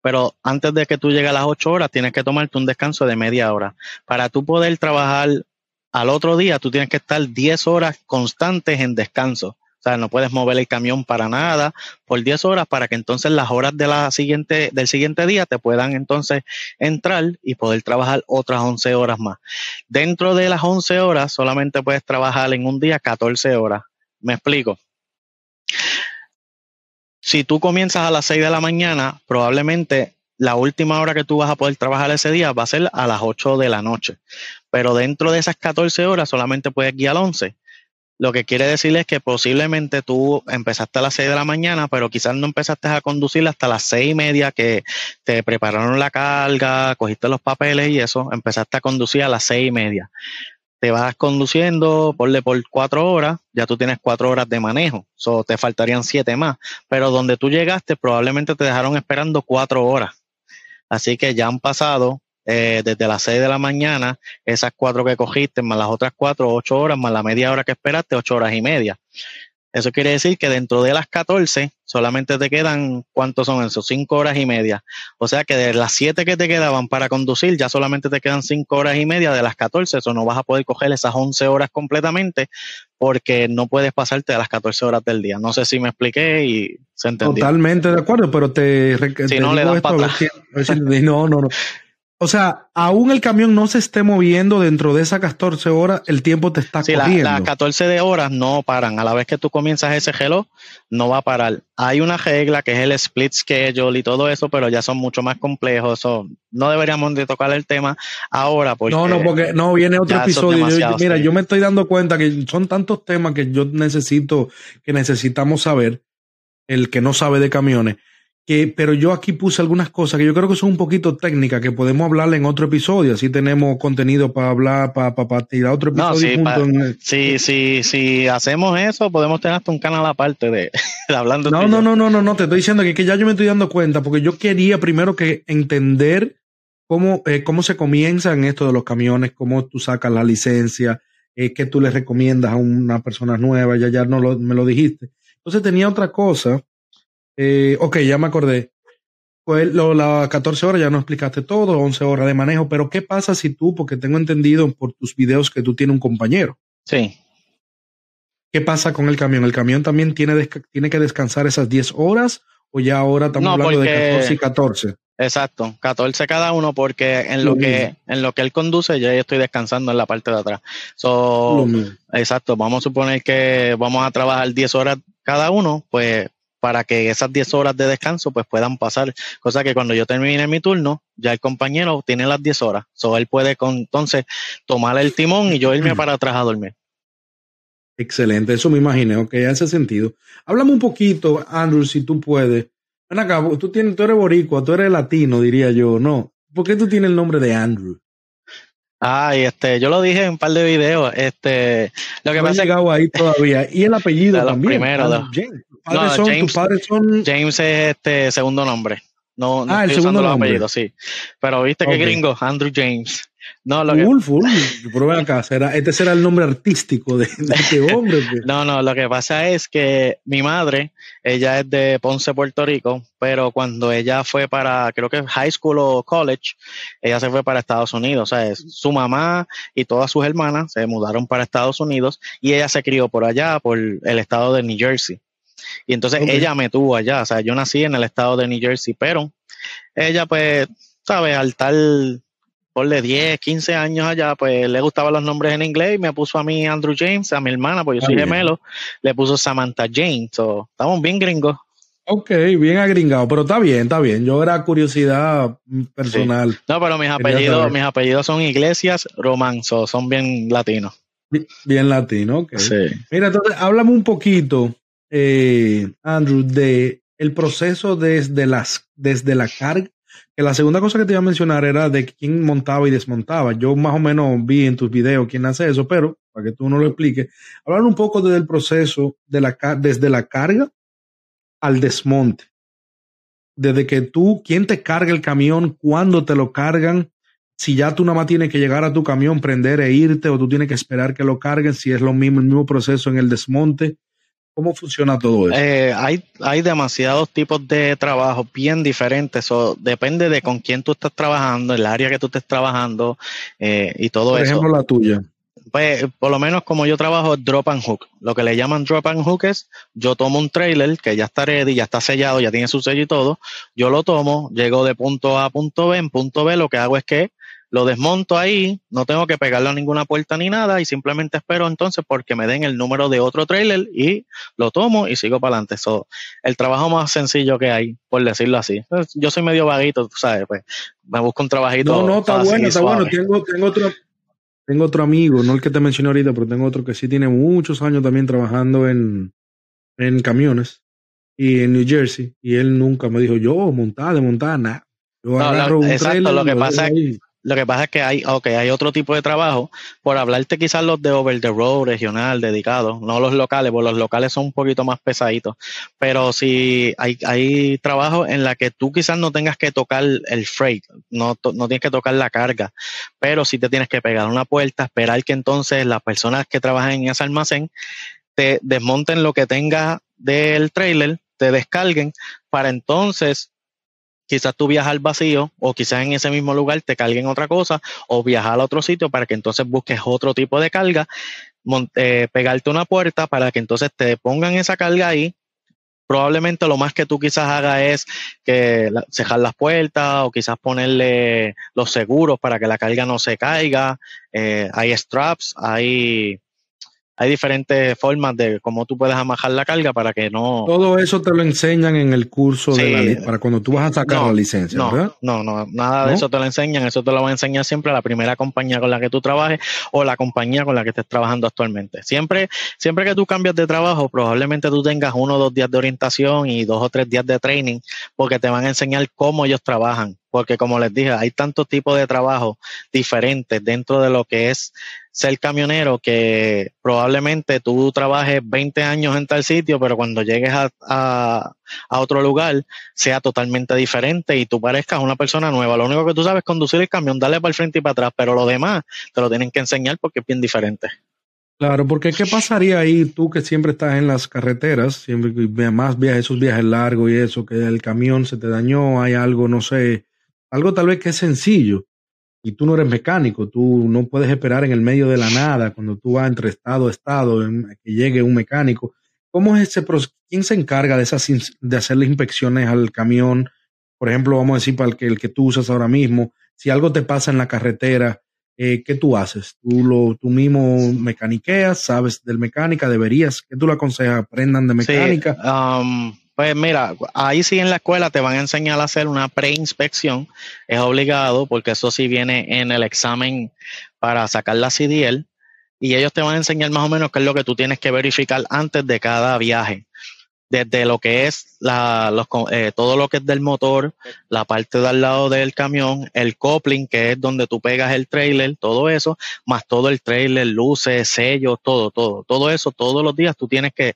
Pero antes de que tú llegues a las 8 horas, tienes que tomarte un descanso de media hora. Para tú poder trabajar al otro día tú tienes que estar 10 horas constantes en descanso. O sea, no puedes mover el camión para nada por 10 horas para que entonces las horas de la siguiente, del siguiente día te puedan entonces entrar y poder trabajar otras 11 horas más. Dentro de las 11 horas solamente puedes trabajar en un día 14 horas. Me explico. si tú comienzas a las 6 de la mañana, probablemente la última hora que tú vas a poder trabajar ese día va a ser a las 8 de la noche. Pero dentro de esas 14 horas solamente puedes guiar 11. Lo que quiere decir es que posiblemente tú empezaste a las 6 de la mañana, pero quizás no empezaste a conducir hasta las 6 y media que te prepararon la carga, cogiste los papeles y eso, empezaste a conducir a las 6 y media. Te vas conduciendo, ponle por 4 horas, ya tú tienes 4 horas de manejo, so, te faltarían 7 más, pero donde tú llegaste probablemente te dejaron esperando 4 horas. Así que ya han pasado eh, desde las 6 de la mañana, esas cuatro que cogiste, más las otras cuatro, ocho horas, más la media hora que esperaste, ocho horas y media. Eso quiere decir que dentro de las 14 solamente te quedan, ¿cuántos son esos? Cinco horas y media. O sea que de las siete que te quedaban para conducir, ya solamente te quedan cinco horas y media de las 14. Eso no vas a poder coger esas 11 horas completamente porque no puedes pasarte a las 14 horas del día. No sé si me expliqué y se entendió. Totalmente de acuerdo, pero te... Si no, le das para atrás. No, no, no. O sea, aún el camión no se esté moviendo dentro de esas 14 horas, el tiempo te está sí, corriendo. las 14 de horas no paran. A la vez que tú comienzas ese reloj, no va a parar. Hay una regla que es el split schedule y todo eso, pero ya son mucho más complejos. no deberíamos de tocar el tema ahora. Porque no, no, porque no viene otro episodio. mira, yo me estoy dando cuenta que son tantos temas que yo necesito, que necesitamos saber, el que no sabe de camiones pero yo aquí puse algunas cosas que yo creo que son un poquito técnicas que podemos hablar en otro episodio. Así tenemos contenido para hablar, para, para, tirar otro episodio. No, sí, sí, sí, hacemos eso, podemos tener hasta un canal aparte de, hablando. No, no, no, no, no, no, te estoy diciendo que, que, ya yo me estoy dando cuenta, porque yo quería primero que entender cómo, eh, cómo se comienza en esto de los camiones, cómo tú sacas la licencia, eh, qué tú le recomiendas a una persona nueva, ya, ya no lo, me lo dijiste. Entonces tenía otra cosa eh, ok, ya me acordé. Pues lo, las 14 horas ya no explicaste todo, 11 horas de manejo, pero ¿qué pasa si tú, porque tengo entendido por tus videos que tú tienes un compañero? Sí. ¿Qué pasa con el camión? ¿El camión también tiene, tiene que descansar esas 10 horas o ya ahora estamos hablando de 14 y 14? Exacto, 14 cada uno porque en lo que en lo que él conduce yo estoy descansando en la parte de atrás. So, exacto, vamos a suponer que vamos a trabajar 10 horas cada uno, pues para que esas 10 horas de descanso pues puedan pasar. Cosa que cuando yo termine mi turno, ya el compañero tiene las 10 horas. So él puede con, entonces tomar el timón y yo irme para atrás a dormir. Excelente, eso me imaginé, ok, hace sentido. Háblame un poquito, Andrew, si tú puedes. Ven acá, tú, tienes, tú eres boricua, tú eres latino, diría yo, ¿no? ¿Por qué tú tienes el nombre de Andrew? Ay, este, yo lo dije en un par de videos. Este, lo que no pasa llegado ahí todavía. Y el apellido también. Primero, James. No, son, James, son... James es este segundo nombre. No, no ah, estoy el segundo usando nombre. los apellidos, sí. Pero viste que Ok. gringo, Andrew James. No, lo que, Full. Pero ven acá, será, este será el nombre artístico de, de este hombre. pues. no, no, lo que pasa es que mi madre, ella es de Ponce, Puerto Rico, pero cuando ella fue para, creo que high school o college, ella se fue para Estados Unidos. O sea, es- su mamá y todas sus hermanas se mudaron para Estados Unidos y ella se crió por allá, por el estado de New Jersey. Y entonces ella me tuvo allá. O sea, yo nací en el estado de New Jersey, pero ella, pues, ¿sabes? Al tal, ponle 10, 15 años allá, pues le gustaban los nombres en inglés y me puso a mí Andrew James, a mi hermana, pues yo soy bien. gemelo, le puso Samantha James. So, estamos bien gringos. Ok, bien agringado, pero está bien, está bien. Yo era curiosidad personal. No, pero mis apellidos, saber. mis apellidos son Iglesias Román, so, son bien latinos. Bi- Bien latino, ok. Sí. Mira, entonces, háblame un poquito, eh, Andrew, de el proceso desde, las, desde la carga. La segunda cosa que te iba a mencionar era de quién montaba y desmontaba. Yo más o menos vi en tus videos quién hace eso, pero para que tú no lo expliques, hablar un poco desde el proceso de la, desde la carga al desmonte. Desde que tú, quién te carga el camión, cuándo te lo cargan, si ya tú nada más tienes que llegar a tu camión, prender e irte, o tú tienes que esperar que lo carguen, si es lo mismo, el mismo proceso en el desmonte. ¿Cómo funciona todo eso? Eh, hay, hay demasiados tipos de trabajo bien diferentes. So, depende de con quién tú estás trabajando, el área que tú estés trabajando eh, y todo Por eso. ejemplo, la tuya. Pues, por lo menos como yo trabajo drop and hook. Lo que le llaman drop and hook es, yo tomo un trailer que ya está ready, ya está sellado, ya tiene su sello y todo. Yo lo tomo, llego de punto A a punto B. En punto B lo que hago es que lo desmonto ahí, no tengo que pegarlo a ninguna puerta ni nada y simplemente espero entonces porque me den el número de otro trailer y lo tomo y sigo para adelante. So, el trabajo más sencillo que hay, por decirlo así. Yo soy medio vaguito, tú sabes, pues me busco un trabajito. No, no, está bueno, está bueno. Tengo, tengo otro, tengo otro amigo, no el que te mencioné ahorita, pero tengo otro que sí tiene muchos años también trabajando en, en camiones y en New Jersey. Y él nunca me dijo, yo montar, de montar, nada. Yo agarro un exacto, lo que pasa es lo que pasa es que hay, okay, hay otro tipo de trabajo, por hablarte quizás los de over the road, regional, dedicados, no los locales, porque los locales son un poquito más pesaditos, pero si hay, hay trabajo en la que tú quizás no tengas que tocar el freight, no, no tienes que tocar la carga, pero si te tienes que pegar una puerta, esperar que entonces las personas que trabajan en ese almacén te desmonten lo que tenga del trailer, te descarguen, para entonces quizás tú viajas al vacío o quizás en ese mismo lugar te carguen otra cosa o viajar a otro sitio para que entonces busques otro tipo de carga, eh, pegarte una puerta para que entonces te pongan esa carga ahí. Probablemente lo más que tú quizás hagas es que cejar las puertas o quizás ponerle los seguros para que la carga no se caiga. Eh, hay straps, hay hay diferentes formas de cómo tú puedes amajar la carga para que no. Todo eso te lo enseñan en el curso de la, para cuando tú vas a sacar la licencia, no, ¿verdad? No, no, nada de eso te lo enseñan. Eso te lo va a enseñar siempre la primera compañía con la que tú trabajes o la compañía con la que estés trabajando actualmente. Siempre, siempre que tú cambias de trabajo, probablemente tú tengas uno o dos días de orientación y dos o tres días de training, porque te van a enseñar cómo ellos trabajan porque como les dije, hay tantos tipos de trabajo diferentes dentro de lo que es ser camionero que probablemente tú trabajes 20 años en tal sitio, pero cuando llegues a, a, otro lugar sea totalmente diferente y tú parezcas una persona nueva. Lo único que tú sabes es conducir el camión, darle para el frente y para atrás, pero lo demás te lo tienen que enseñar porque es bien diferente. Claro, porque ¿qué pasaría ahí tú que siempre estás en las carreteras, siempre más viajes, esos viajes largos y eso, que el camión se te dañó, hay algo, no sé, algo tal vez que es sencillo y tú no eres mecánico, tú no puedes esperar en el medio de la nada cuando tú vas entre estado a estado que llegue un mecánico. ¿Cómo es ese? ¿Quién se encarga de, esas, de hacerle inspecciones al camión? Por ejemplo, vamos a decir para el que, el que tú usas ahora mismo, si algo te pasa en la carretera, eh, ¿qué tú haces? ¿Tú, lo, tú mismo mecaniqueas? ¿Sabes del mecánica? ¿Deberías? ¿Qué tú le aconsejas? ¿Aprendan de mecánica? Um, pues mira, ahí sí en la escuela te van a enseñar a hacer una preinspección. Es obligado porque eso sí viene en el examen para sacar la CDL. Y ellos te van a enseñar más o menos qué es lo que tú tienes que verificar antes de cada viaje desde lo que es la, los, eh, todo lo que es del motor, la parte de al lado del camión, el coupling, que es donde tú pegas el trailer, todo eso, más todo el trailer, luces, sellos, todo, todo, todo eso, todos los días tú tienes que,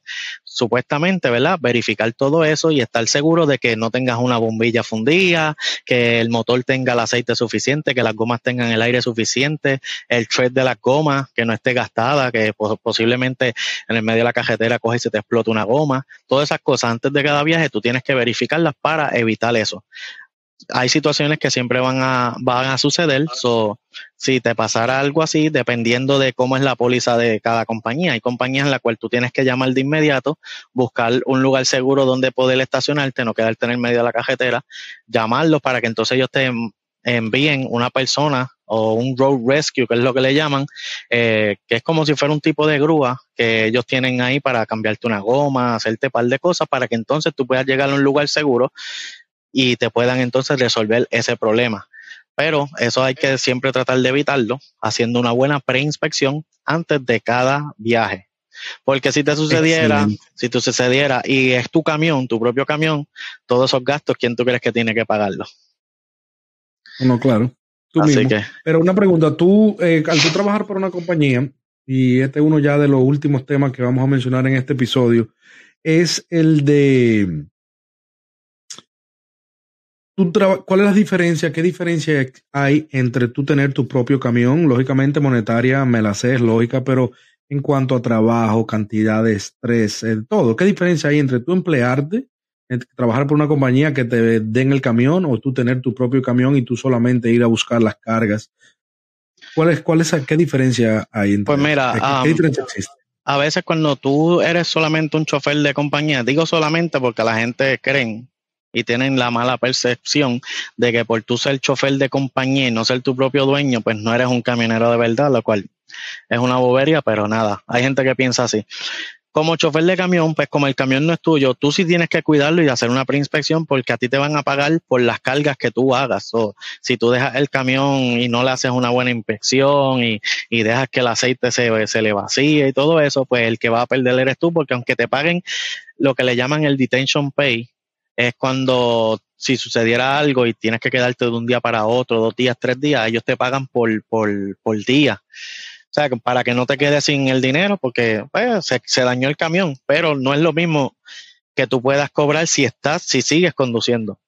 supuestamente, ¿verdad? Verificar todo eso y estar seguro de que no tengas una bombilla fundida, que el motor tenga el aceite suficiente, que las gomas tengan el aire suficiente, el tread de las gomas, que no esté gastada, que posiblemente en el medio de la cajetera coge y se te explota una goma, todo esas cosas antes de cada viaje tú tienes que verificarlas para evitar eso. Hay situaciones que siempre van a, van a suceder, so, si te pasara algo así, dependiendo de cómo es la póliza de cada compañía, hay compañías en las cuales tú tienes que llamar de inmediato, buscar un lugar seguro donde poder estacionarte, no quedarte en el medio de la cajetera, llamarlos para que entonces ellos te envíen una persona o un road rescue, que es lo que le llaman, eh, que es como si fuera un tipo de grúa que ellos tienen ahí para cambiarte una goma, hacerte un par de cosas para que entonces tú puedas llegar a un lugar seguro y te puedan entonces resolver ese problema. Pero eso hay que siempre tratar de evitarlo haciendo una buena preinspección antes de cada viaje. Porque si te sucediera, si te sucediera y es tu camión, tu propio camión, todos esos gastos, ¿quién tú crees que tiene que pagarlos? No, claro. Tú mismo. Pero una pregunta, tú, eh, al tú trabajar por una compañía, y este es uno ya de los últimos temas que vamos a mencionar en este episodio, es el de... ¿Cuál es la diferencia? ¿Qué diferencia hay entre tú tener tu propio camión? Lógicamente monetaria, me la sé, es lógica, pero en cuanto a trabajo, cantidad de estrés, eh, todo, ¿qué diferencia hay entre tú emplearte trabajar por una compañía que te den el camión o tú tener tu propio camión y tú solamente ir a buscar las cargas. ¿Cuál es, cuál es, qué diferencia hay entre Pues mira, ¿qué, um, diferencia existe? A veces cuando tú eres solamente un chofer de compañía, digo solamente porque la gente cree y tienen la mala percepción de que por tú ser chofer de compañía y no ser tu propio dueño, pues no eres un camionero de verdad, lo cual es una bobería, pero nada, hay gente que piensa así. Como chofer de camión, pues como el camión no es tuyo, tú sí tienes que cuidarlo y hacer una preinspección porque a ti te van a pagar por las cargas que tú hagas. O si tú dejas el camión y no le haces una buena inspección y, y dejas que el aceite se, se le vacíe y todo eso, pues el que va a perder eres tú porque aunque te paguen lo que le llaman el detention pay, es cuando si sucediera algo y tienes que quedarte de un día para otro, dos días, tres días, ellos te pagan por, por, por día. O sea, para que no te quedes sin el dinero, porque pues, se, dañó el camión, pero no es lo mismo que tú puedas cobrar si estás, si sigues conduciendo.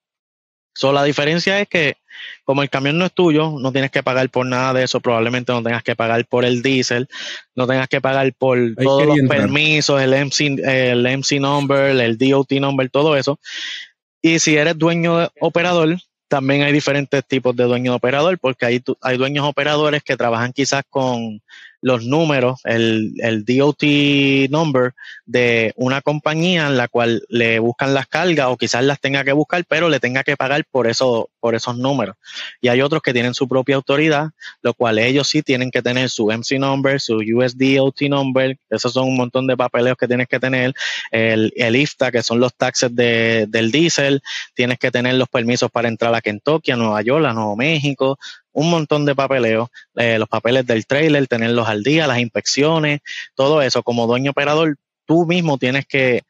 So, la diferencia es que como el camión no es tuyo, no tienes que pagar por nada de eso, probablemente no tengas que pagar por el diésel, no tengas que pagar por todos los permisos, el MC, el MC number, el DOT number, todo eso. Y si eres dueño de operador, también hay diferentes tipos de dueño de operador, porque hay, hay dueños operadores que trabajan quizás con los números, el, el DOT number de una compañía en la cual le buscan las cargas o quizás las tenga que buscar, pero le tenga que pagar por, eso, por esos números. Y hay otros que tienen su propia autoridad, lo cual ellos sí tienen que tener su MC number, su US DOT number, esos son un montón de papeleos que tienes que tener, el, el IFTA, que son los taxes de, del diésel, tienes que tener los permisos para entrar a Kentucky, a Nueva York, a Nuevo México, un montón de papeleo, eh, los papeles del trailer, tenerlos al día, las inspecciones, todo eso. Como dueño operador, tú mismo tienes que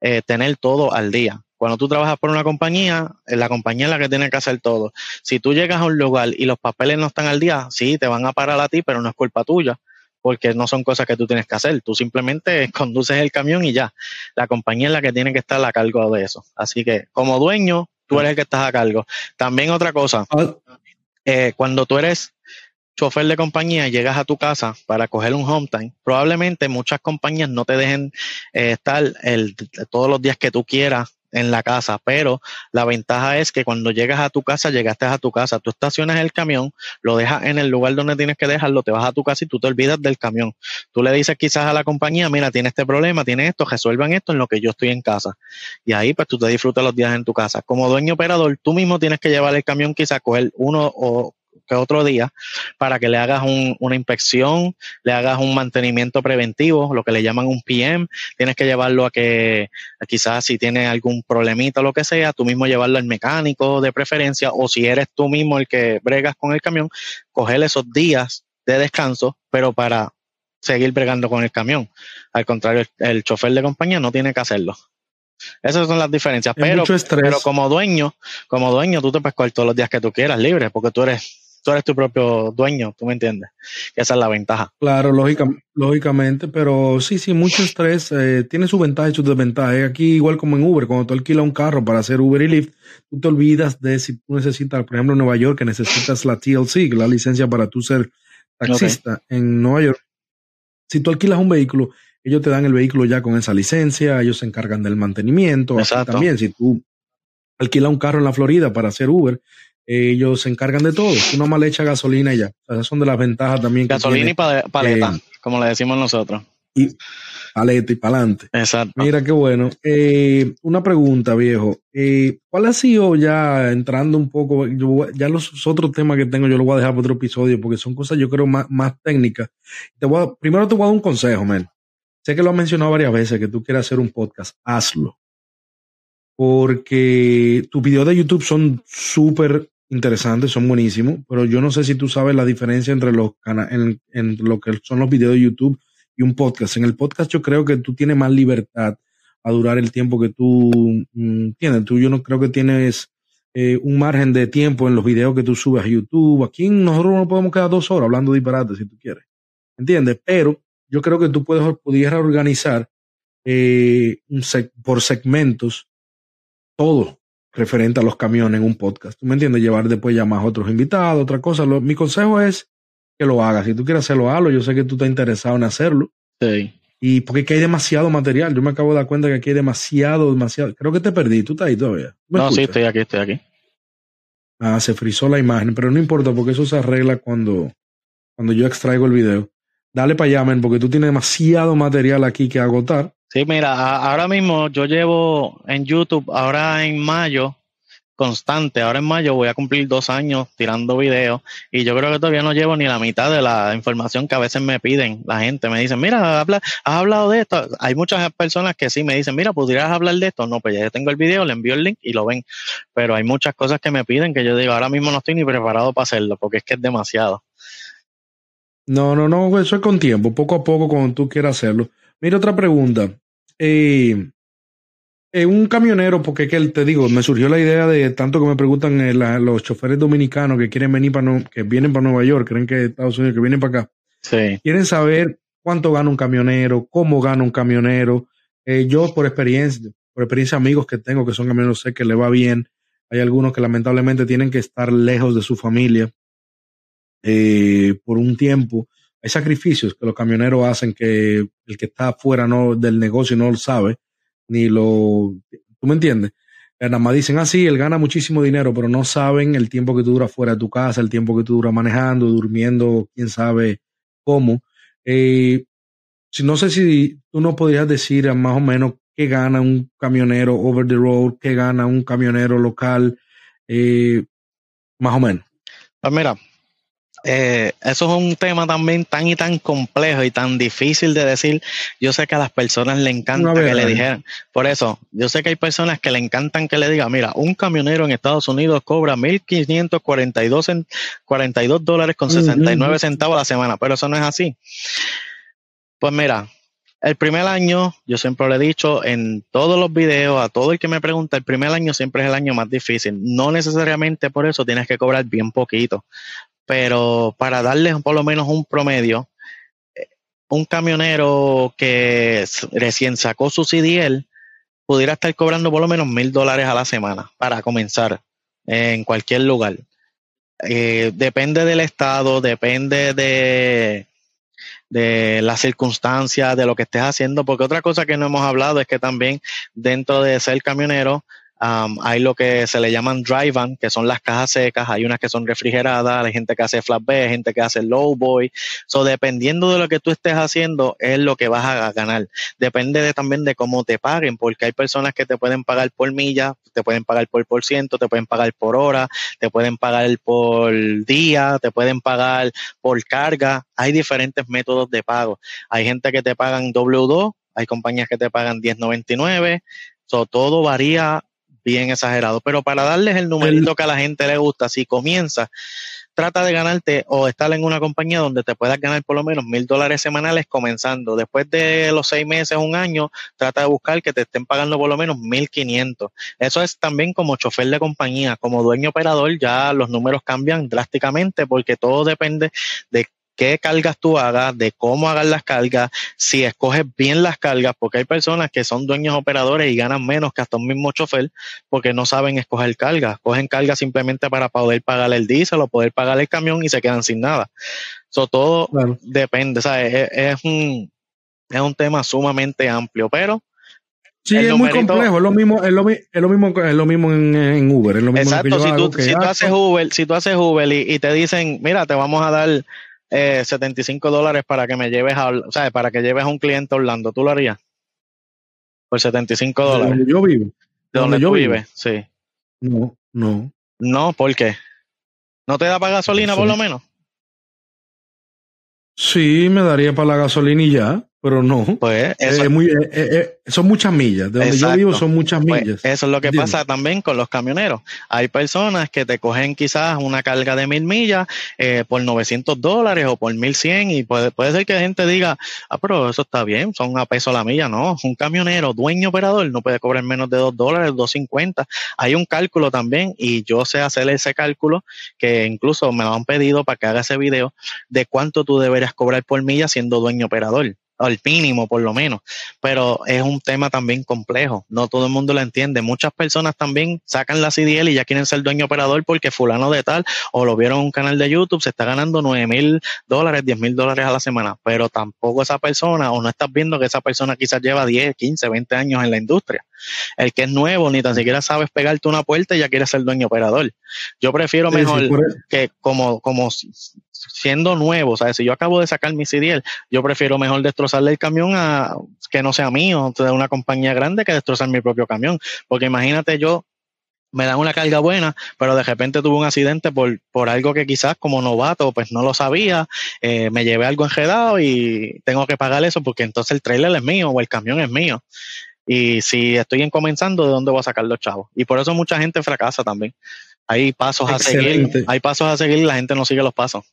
eh, tener todo al día. Cuando tú trabajas por una compañía, eh, la compañía es la que tiene que hacer todo. Si tú llegas a un lugar y los papeles no están al día, sí, te van a parar a ti, pero no es culpa tuya, porque no son cosas que tú tienes que hacer. Tú simplemente conduces el camión y ya. La compañía es la que tiene que estar a cargo de eso. Así que como dueño, tú eres el que estás a cargo. También otra cosa. Eh, cuando tú eres chofer de compañía llegas a tu casa para coger un home time, probablemente muchas compañías no te dejen eh, estar el, todos los días que tú quieras en la casa, pero la ventaja es que cuando llegas a tu casa, llegaste a tu casa, tú estacionas el camión, lo dejas en el lugar donde tienes que dejarlo, te vas a tu casa y tú te olvidas del camión. Tú le dices quizás a la compañía, mira, tiene este problema, tiene esto, resuelvan esto en lo que yo estoy en casa. Y ahí pues tú te disfrutas los días en tu casa. Como dueño operador, tú mismo tienes que llevar el camión quizás, coger uno o otro día para que le hagas una inspección, le hagas un mantenimiento preventivo, lo que le llaman un PM. Tienes que llevarlo a que quizás si tiene algún problemita o lo que sea, tú mismo llevarlo al mecánico de preferencia o si eres tú mismo el que bregas con el camión, coger esos días de descanso, pero para seguir bregando con el camión. Al contrario, el, chofer de compañía no tiene que hacerlo. Esas son las diferencias. pero, pero como dueño, como dueño, tú te puedes coger todos los días que tú quieras libre, porque tú eres tú eres tu propio dueño, tú me entiendes. Esa es la ventaja. Claro, lógicamente, pero sí, sí, mucho estrés eh, tiene su ventaja y su desventaja. Aquí, igual como en Uber, cuando tú alquilas un carro para hacer Uber y Lyft, tú te olvidas de si tú necesitas, por ejemplo, en Nueva York, que necesitas la TLC, la licencia para tú ser taxista en Nueva York. Si tú alquilas un vehículo, ellos te dan el vehículo ya con esa licencia, ellos se encargan del mantenimiento. Exacto. También, si tú alquilas un carro en la Florida para hacer Uber, ellos se encargan de todo. Tú nomás le echas gasolina y ya. esas son de las ventajas también. Gasolina y paleta, como le decimos nosotros. Y paleta y pa'lante. Exacto. Mira qué bueno. Eh, una pregunta, viejo. Eh, ¿Cuál ha sido ya entrando un poco? ya los otros temas que tengo yo los voy a dejar para otro episodio porque son cosas yo creo más, más técnicas. Te voy primero te voy a dar un consejo, men. Sé que lo has mencionado varias veces que tú quieres hacer un podcast. Hazlo porque tus videos de YouTube son súper interesantes, son buenísimos, pero yo no sé si tú sabes la diferencia entre los en, en, lo que son los videos de YouTube y un podcast. En el podcast yo creo que tú tienes más libertad a durar el tiempo que tú mm, tienes. Tú yo no creo que tienes eh, un margen de tiempo en los videos que tú subes a YouTube. Aquí nosotros no podemos quedar dos horas hablando disparate si tú quieres. ¿Entiendes? Pero yo creo que tú puedes, pudieras organizar eh, por segmentos todo referente a los camiones en un podcast. ¿Tú me entiendes? Llevar después ya más otros invitados, otra cosa. mi consejo es que lo hagas. Si tú quieres hacerlo, hazlo. Yo sé que tú estás interesado en hacerlo. Sí. Y porque hay demasiado material. Yo me acabo de dar cuenta que aquí hay demasiado, demasiado. Creo que te perdí. ¿Tú estás ahí todavía? No, sí, estoy aquí, estoy aquí. Ah, se frizó la imagen, pero no importa porque eso se arregla cuando, cuando yo extraigo el video. Dale para allá, porque tú tienes demasiado material aquí que agotar. Sí, mira, ahora mismo yo llevo en YouTube, ahora en mayo, constante. Ahora en mayo voy a cumplir dos años tirando videos y yo creo que todavía no llevo ni la mitad de la información que a veces me piden la gente. Me dicen, mira, has hablado de esto. Hay muchas personas que sí me dicen, mira, ¿pudieras hablar de esto? No, pues ya tengo el video, le envío el link y lo ven. Pero hay muchas cosas que me piden que yo digo, ahora mismo no estoy ni preparado para hacerlo porque es que es demasiado. No, no, no, eso es con tiempo, poco a poco cuando tú quieras hacerlo. Mira otra pregunta. Eh, eh, un camionero, porque que te digo, me surgió la idea de tanto que me preguntan eh, los choferes dominicanos que quieren venir para que vienen para Nueva York, creen que Estados Unidos, que vienen para acá. Sí. Quieren saber cuánto gana un camionero, cómo gana un camionero. Eh, yo por experiencia, por experiencia amigos que tengo que son camioneros, sé que le va bien. Hay algunos que lamentablemente tienen que estar lejos de su familia por un tiempo. Hay sacrificios que los camioneros hacen que el que está fuera no, del negocio no lo sabe ni lo... ¿Tú me entiendes? Eh, nada más dicen, ah, él gana muchísimo dinero, pero no saben el tiempo que tú duras fuera de tu casa, el tiempo que tú duras manejando, durmiendo, quién sabe cómo. Eh, no sé si tú no podrías decir más o menos qué gana un camionero over the road, qué gana un camionero local, eh, más o menos. Pues mira, eh, eso es un tema también tan y tan complejo y tan difícil de decir. Yo sé que a las personas le encanta que le dijeran. Por eso, yo sé que hay personas que le encantan que le digan, mira, un camionero en Estados Unidos cobra 1.542 42 dólares con 69 centavos a la semana, pero eso no es así. Pues mira, el primer año, yo siempre lo he dicho en todos los videos, a todo el que me pregunta, el primer año siempre es el año más difícil. No necesariamente por eso tienes que cobrar bien poquito pero para darles por lo menos un promedio, eh, un camionero que recién sacó su CDL pudiera estar cobrando por lo menos mil dólares a la semana para comenzar en cualquier lugar. Eh, depende del estado, depende de, de las circunstancias, de lo que estés haciendo, porque otra cosa que no hemos hablado es que también dentro de ser camionero hay lo que se le llaman dry van, que son las cajas secas, hay unas que son refrigeradas, hay gente que hace flatbed, gente que hace low boy. So, dependiendo de lo que tú estés haciendo, es lo que vas a ganar. Depende también de cómo te paguen, porque hay personas que te pueden pagar por milla, te pueden pagar por por ciento, te pueden pagar por hora, te pueden pagar por día, te pueden pagar por carga. Hay diferentes métodos de pago. Hay gente que te pagan W2, hay compañías que te pagan 10.99. So, todo varía bien exagerado. Pero para darles el numerito que a la gente le gusta, si comienza, trata de ganarte o estar en una compañía donde te puedas ganar por lo menos mil dólares semanales comenzando. Después de los seis meses, un año, trata de buscar que te estén pagando por lo menos mil quinientos. Eso es también como chofer de compañía, como dueño operador, ya los números cambian drásticamente porque todo depende de qué cargas tú hagas, de cómo hagas las cargas, si escoges bien las cargas, porque hay personas que son dueños operadores y ganan menos que hasta un mismo chofer porque no saben escoger cargas, cogen cargas simplemente para poder pagar el diésel o poder pagar el camión y se quedan sin nada. Eso todo depende, Es, un, es un tema sumamente amplio, pero Sí, es muy complejo, es lo mismo, es lo, es lo mismo, es lo mismo en, Uber, es lo mismo Exacto, si, tú, si, tú, haces Uber, si tú haces Uber y, y, te dicen, mira, te vamos a dar eh, 75 dólares para que me lleves a, o sea, para que lleves a un cliente a Orlando, ¿tú lo harías? Por 75 dólares. ¿De donde yo vivo? ¿De, donde, yo vivo? Sí. No, no. No, ¿por qué? ¿No te da para gasolina por lo menos? Sí, me daría para la gasolina y ya pero no. Pues eso, muy, eh, eh, eh, son muchas millas. De donde yo vivo son muchas pues, millas. eso es lo que pasa también con los camioneros. Hay personas que te cogen quizás una carga de mil millas por 900 dólares o por 1100 y puede, puede ser que la gente diga, ah, pero eso está bien, son a peso la milla. No, un camionero, dueño operador, no puede cobrar menos de 2 dólares, 2.50. Hay un cálculo también y yo sé hacer ese cálculo que incluso me lo han pedido para que haga ese video de cuánto tú deberías cobrar por milla siendo dueño operador al mínimo por lo menos, pero es un tema también complejo, no todo el mundo lo entiende. Muchas personas también sacan la CDL y ya quieren ser dueño operador porque fulano de tal o lo vieron en un canal de YouTube, se está ganando 9 mil dólares, 10 mil dólares a la semana, pero tampoco esa persona o no estás viendo que esa persona quizás lleva 10, 15, 20 años en la industria. El que es nuevo ni tan siquiera sabes pegarte una puerta y ya quiere ser dueño operador. Yo prefiero mejor que como, como siendo nuevo, ¿sabes? Si yo acabo de sacar mi CDL, yo prefiero mejor destrozarle el camión a que no sea mío, de una compañía grande, que destrozar mi propio camión. Porque imagínate yo me dan una carga buena, pero de repente tuve un accidente por, por algo que quizás como novato pues no lo sabía, eh, me llevé algo enredado y tengo que pagar eso porque entonces el trailer es mío o el camión es mío. Y si estoy en comenzando, ¿de dónde voy a sacar los chavos? Y por eso mucha gente fracasa también. Hay pasos a seguir, hay pasos a seguir y la gente no sigue los pasos.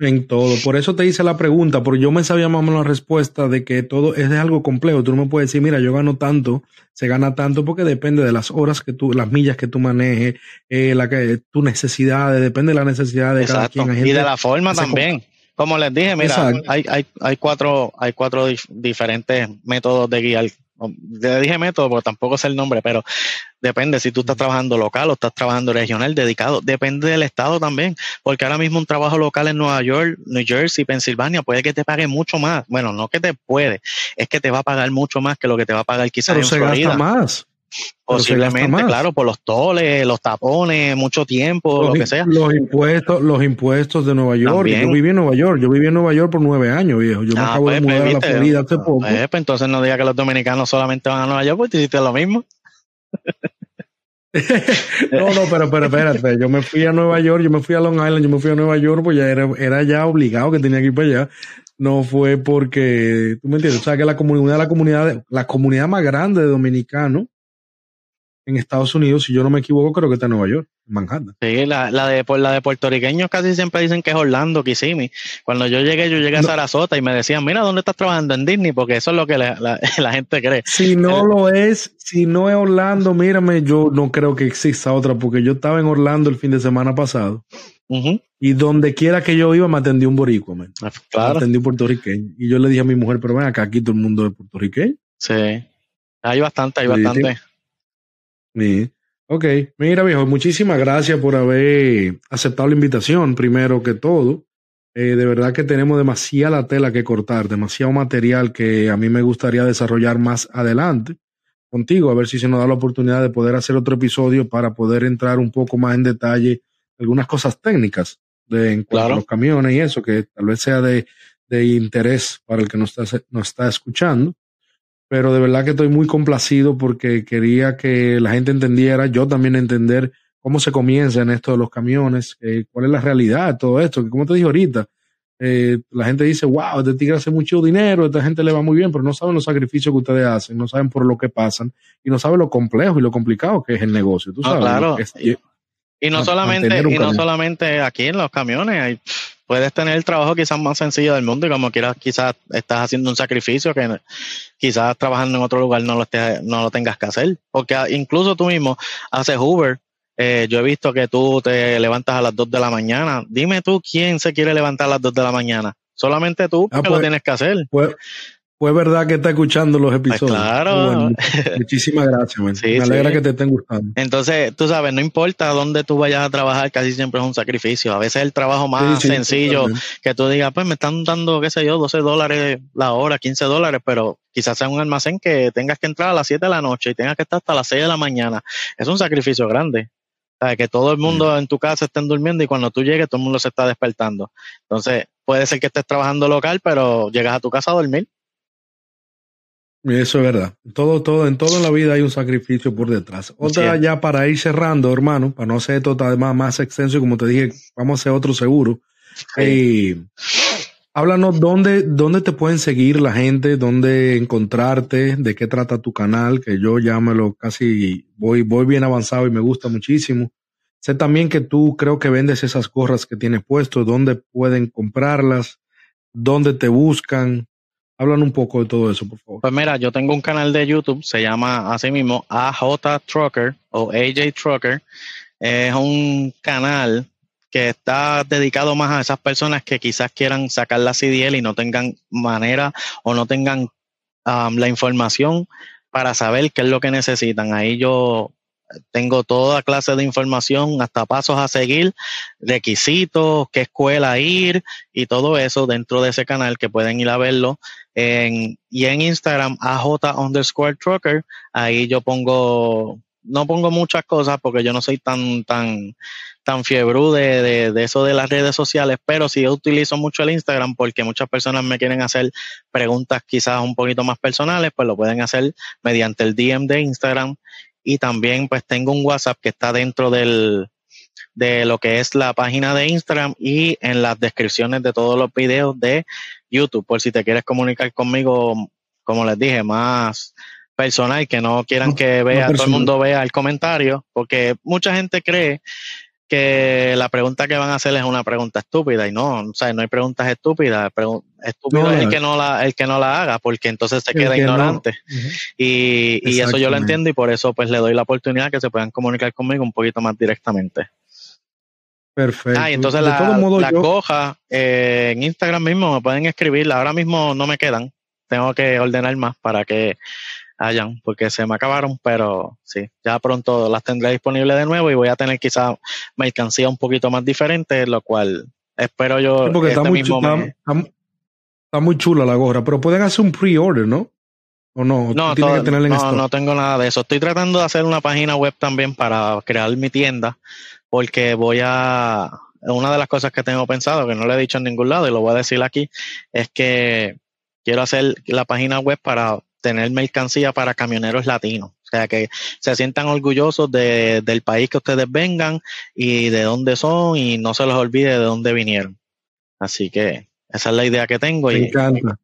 En todo. Por eso te hice la pregunta, porque yo me sabía más o menos la respuesta de que todo es de algo complejo. Tú no me puedes decir, mira, yo gano tanto, se gana tanto, porque depende de las horas que tú, las millas que tú manejes, eh, la que, tu necesidad, depende de la necesidad de cada quien. y de la forma también. Como les dije, mira, hay, hay, hay, cuatro, hay cuatro diferentes métodos de guiar le dije método porque tampoco sé el nombre, pero depende si tú estás trabajando local o estás trabajando regional, dedicado, depende del estado también, porque ahora mismo un trabajo local en Nueva York, New Jersey, Pensilvania, puede que te pague mucho más. Bueno, no que te puede, es que te va a pagar mucho más que lo que te va a pagar quizás en se Florida. más. Posiblemente, claro, por los toles, los tapones, mucho tiempo, lo que sea. Los impuestos, los impuestos de Nueva York. Yo viví en Nueva York, yo viví en Nueva York por nueve años, viejo. Yo me ah, acabo de pues, mudar a la Florida hace poco. Pues, pues, entonces no diga que los dominicanos solamente van a Nueva York, porque hiciste lo mismo. no, no, pero, pero espérate, yo me fui a Nueva York, yo me fui a Long Island, yo me fui a Nueva York, pues ya era, era ya obligado que tenía que ir para allá. No fue porque, tú me entiendes, o sea que la comunidad, la comunidad, la comunidad más grande de dominicanos en Estados Unidos, si yo no me equivoco, creo que está en Nueva York, en Manhattan. Sí, la, la, de, la de puertorriqueños casi siempre dicen que es Orlando, Kissimmee. Cuando yo llegué, yo llegué a Sarasota y me decían, mira, ¿dónde estás trabajando? En Disney, porque eso es lo que la, la, gente cree. Si no lo es, si no es Orlando, mírame, yo no creo que exista otra, porque yo estaba en Orlando el fin de semana pasado. Y donde quiera que yo iba, me atendí un boricua, man. Ah, claro. Me atendí un puertorriqueño. Y yo le dije a mi mujer, pero ven acá, aquí todo el mundo es puertorriqueño. Sí. Hay bastante, hay bastante. Sí. Ok, mira viejo, muchísimas gracias por haber aceptado la invitación, primero que todo. Eh, de verdad que tenemos demasiada tela que cortar, demasiado material que a mí me gustaría desarrollar más adelante contigo, a ver si se nos da la oportunidad de poder hacer otro episodio para poder entrar un poco más en detalle algunas cosas técnicas de en cuanto a los camiones y eso, que tal vez sea de, de interés para el que nos está, nos está escuchando pero de verdad que estoy muy complacido porque quería que la gente entendiera, yo también entender cómo se comienza en esto de los camiones, eh, cuál es la realidad de todo esto, que como te dije ahorita, eh, la gente dice, wow, este tigre hace mucho dinero, esta gente le va muy bien, pero no saben los sacrificios que ustedes hacen, no saben por lo que pasan y no saben lo complejo y lo complicado que es el negocio. ¿tú sabes? claro. y, no solamente, y no solamente aquí en los camiones, hay puedes tener el trabajo quizás más sencillo del mundo y como quieras quizás estás haciendo un sacrificio que quizás trabajando en otro lugar no lo, no lo tengas que hacer. Porque incluso tú mismo haces Uber. Eh, yo he visto que tú te levantas a las 2 de la mañana. Dime tú quién se quiere levantar a las 2 de la mañana. Solamente tú, ah, lo pues, tienes que hacer. Pues, fue verdad que está escuchando los pues episodios. claro. muchísimas gracias, me alegra que te estén gustando. Entonces, tú sabes, no importa dónde tú vayas a trabajar, casi siempre es un sacrificio. A veces el trabajo más sencillo que tú digas, pues me están dando, qué sé yo, 12 dólares la hora, 15 dólares, pero quizás sea un almacén que tengas que entrar a las 7 de la noche y tengas que estar hasta las 6 de la mañana. Es un sacrificio grande. que todo el mundo en tu casa estén durmiendo y cuando tú llegues todo el mundo se está despertando. Entonces, puede ser que estés trabajando local, pero llegas a tu casa a dormir. Eso es verdad. Todo, todo, en toda la vida hay un sacrificio por detrás. Otra ya para ir cerrando, hermano, para no hacer esto más, más extenso y como te dije, vamos a hacer otro seguro. Eh, háblanos dónde, dónde te pueden seguir la gente, dónde encontrarte, de qué trata tu canal, que yo ya me lo casi voy, voy bien avanzado y me gusta muchísimo. Sé también que tú creo que vendes esas gorras que tienes puesto, dónde pueden comprarlas, dónde te buscan, Hablan un poco de todo eso, por favor. Pues mira, yo tengo un canal de YouTube, se llama así mismo AJ Trucker o AJ Trucker. Es un canal que está dedicado más a esas personas que quizás quieran sacar la CDL y no tengan manera o no tengan um, la información para saber qué es lo que necesitan. Ahí yo tengo toda clase de información, hasta pasos a seguir, requisitos, qué escuela ir y todo eso dentro de ese canal que pueden ir a verlo. Y en Instagram, AJ underscore trucker, ahí yo pongo, no pongo muchas cosas porque yo no soy tan, tan, tan fiebre de, de, eso de las redes sociales, pero sí utilizo mucho el Instagram porque muchas personas me quieren hacer preguntas quizás un poquito más personales, pues lo pueden hacer mediante el DM de Instagram y también pues tengo un WhatsApp que está dentro del, de lo que es la página de Instagram y en las descripciones de todos los videos de YouTube, por si te quieres comunicar conmigo, como les dije, más personal, que no quieran que vea, todo el mundo vea el comentario, porque mucha gente cree que la pregunta que van a hacer es una pregunta estúpida y no, o sea, no hay preguntas estúpidas, estúpido es el que no la el que no la haga porque entonces se queda ignorante. Y, y eso yo lo entiendo y por eso pues le doy la oportunidad que se puedan comunicar conmigo un poquito más directamente. Perfecto. Ah, y entonces la, coja eh, en Instagram mismo me pueden escribir. Ahora mismo no me quedan. Tengo que ordenar más para que hayan, porque se me acabaron, pero sí, ya pronto las tendré disponibles de nuevo y voy a tener quizá mercancía un poquito más diferente, lo cual espero yo. porque está, este muy está, muy chula la gorra, pero pueden hacer un pre-order, ¿no? ¿O no? No, no, no tengo nada de eso. Estoy tratando de hacer una página web también para crear mi tienda porque voy a, una de las cosas que tengo pensado, que no le he dicho en ningún lado y lo voy a decir aquí, es que quiero hacer la página web para tener mercancía para camioneros latinos. O sea, que se sientan orgullosos de, del país que ustedes vengan y de dónde son y no se les olvide de dónde vinieron. Así que esa es la idea que tengo. Me encanta.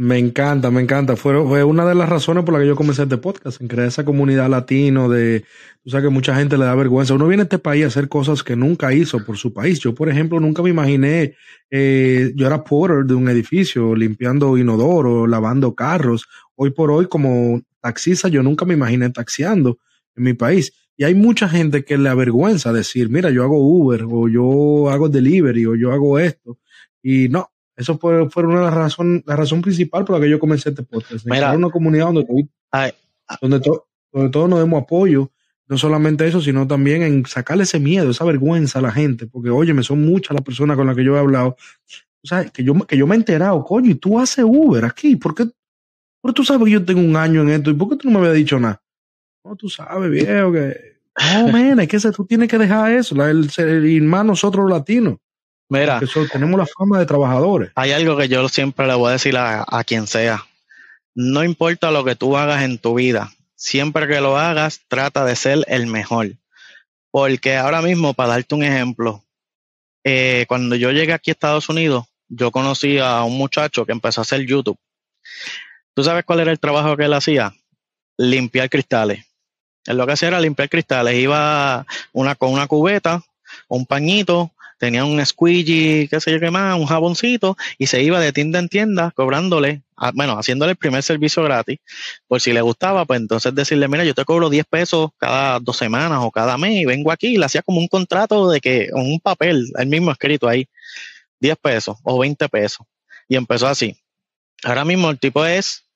Me encanta, me encanta. Fue, fue una de las razones por las que yo comencé este podcast, en crear esa comunidad latino de, tú sabes que mucha gente le da vergüenza. Uno viene a este país a hacer cosas que nunca hizo por su país. Yo, por ejemplo, nunca me imaginé, eh, yo era porter de un edificio, limpiando inodoro, lavando carros. Hoy por hoy, como taxista, yo nunca me imaginé taxiando en mi país. Y hay mucha gente que le avergüenza decir, mira, yo hago Uber, o yo hago delivery, o yo hago esto. Y no, eso fue, fue una de las razones, la razón principal por la que yo comencé este podcast. Mira, una comunidad donde, donde, donde todos nos demos apoyo. No solamente eso, sino también en sacarle ese miedo, esa vergüenza a la gente. Porque, oye, me son muchas las personas con las que yo he hablado. O sea, que yo, que yo me he enterado, coño, y tú haces Uber aquí. ¿Por qué? Porque tú sabes que yo tengo un año en esto. ¿Y por qué tú no me habías dicho nada? No, tú sabes, viejo, que. No, man, es que tú tienes que dejar eso. el, el, más nosotros los latinos. Mira, tenemos la fama de trabajadores. Hay algo que yo siempre le voy a decir a, quien sea. No importa lo que tú hagas en tu vida, siempre que lo hagas, trata de ser el mejor. Porque ahora mismo, para darte un ejemplo, eh, cuando yo llegué aquí a Estados Unidos, yo conocí a un muchacho que empezó a hacer YouTube. ¿Tú sabes cuál era el trabajo que él hacía? Limpiar cristales. Él lo que hacía era limpiar cristales. Iba una, con una cubeta, un pañito, tenía un squeegee, qué sé yo qué más, un jaboncito, y se iba de tienda en tienda cobrándole, bueno, haciéndole el primer servicio gratis, por si le gustaba, pues entonces decirle, mira, yo te cobro 10 pesos cada dos semanas o cada mes, y vengo aquí, y le hacía como un contrato de que, un papel, el mismo escrito ahí, 10 pesos o 20 pesos, y empezó así. Ahora mismo el tipo es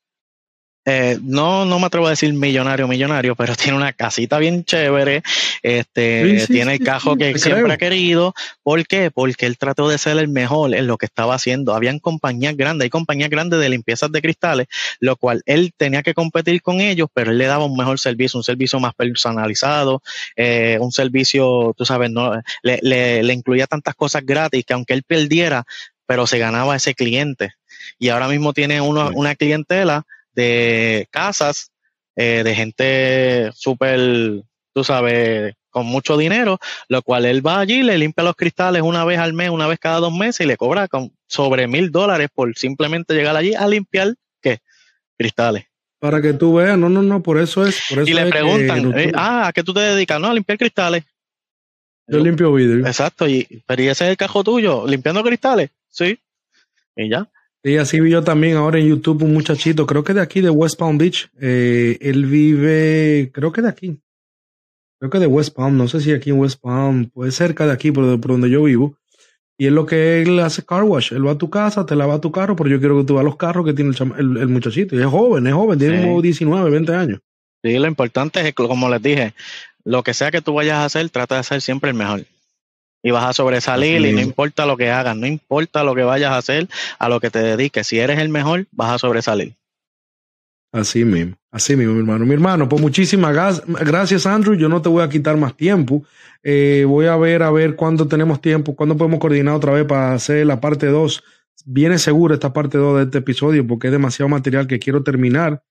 eh, no, no me atrevo a decir millonario, millonario, pero tiene una casita bien chévere, este, tiene el cajo que siempre ha querido. ¿Por qué? Porque él trató de ser el mejor en lo que estaba haciendo. Habían compañías grandes, hay compañías grandes de limpiezas de cristales, lo cual él tenía que competir con ellos, pero él le daba un mejor servicio, un servicio más personalizado, eh, un servicio, tú sabes, no, le, le incluía tantas cosas gratis que aunque él perdiera, pero se ganaba ese cliente. Y ahora mismo tiene uno, una clientela de casas, eh, de gente súper, tú sabes, con mucho dinero, lo cual él va allí, le limpia los cristales una vez al mes, una vez cada dos meses y le cobra con sobre mil dólares por simplemente llegar allí a limpiar, ¿qué? Cristales. Para que tú veas, no, no, no, por eso es. Por eso y le preguntan, eh, ah, ¿a qué tú te dedicas? No, a limpiar cristales. Yo limpio vidrio. Exacto, y, pero ¿y ese es el cajo tuyo? ¿Limpiando cristales? Sí. Y ya. Y así vi yo también ahora en YouTube un muchachito, creo que de aquí, de West Palm Beach. Eh, él vive, creo que de aquí. Creo que de West Palm, no sé si aquí en West Palm, puede cerca de aquí, por, donde yo vivo. Y es lo que él hace car wash. Él va a tu casa, te lava tu carro, pero yo quiero que tú veas los carros que tiene el, el, muchachito. Y es joven, es joven, tiene como 19, 20 años. Sí, lo importante es, como les dije, lo que sea que tú vayas a hacer, trata de ser siempre el mejor y vas a sobresalir y no importa lo que hagas, no importa lo que vayas a hacer, a lo que te dediques, si eres el mejor, vas a sobresalir. Así mismo, así mismo, mi hermano. Mi hermano, pues muchísimas gracias, Andrew. Yo no te voy a quitar más tiempo. Eh, voy a ver, a ver cuándo tenemos tiempo, cuándo podemos coordinar otra vez para hacer la parte 2. Viene seguro esta parte 2 de este episodio porque es demasiado material que quiero terminar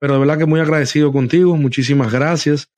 pero de verdad que muy agradecido contigo, muchísimas gracias.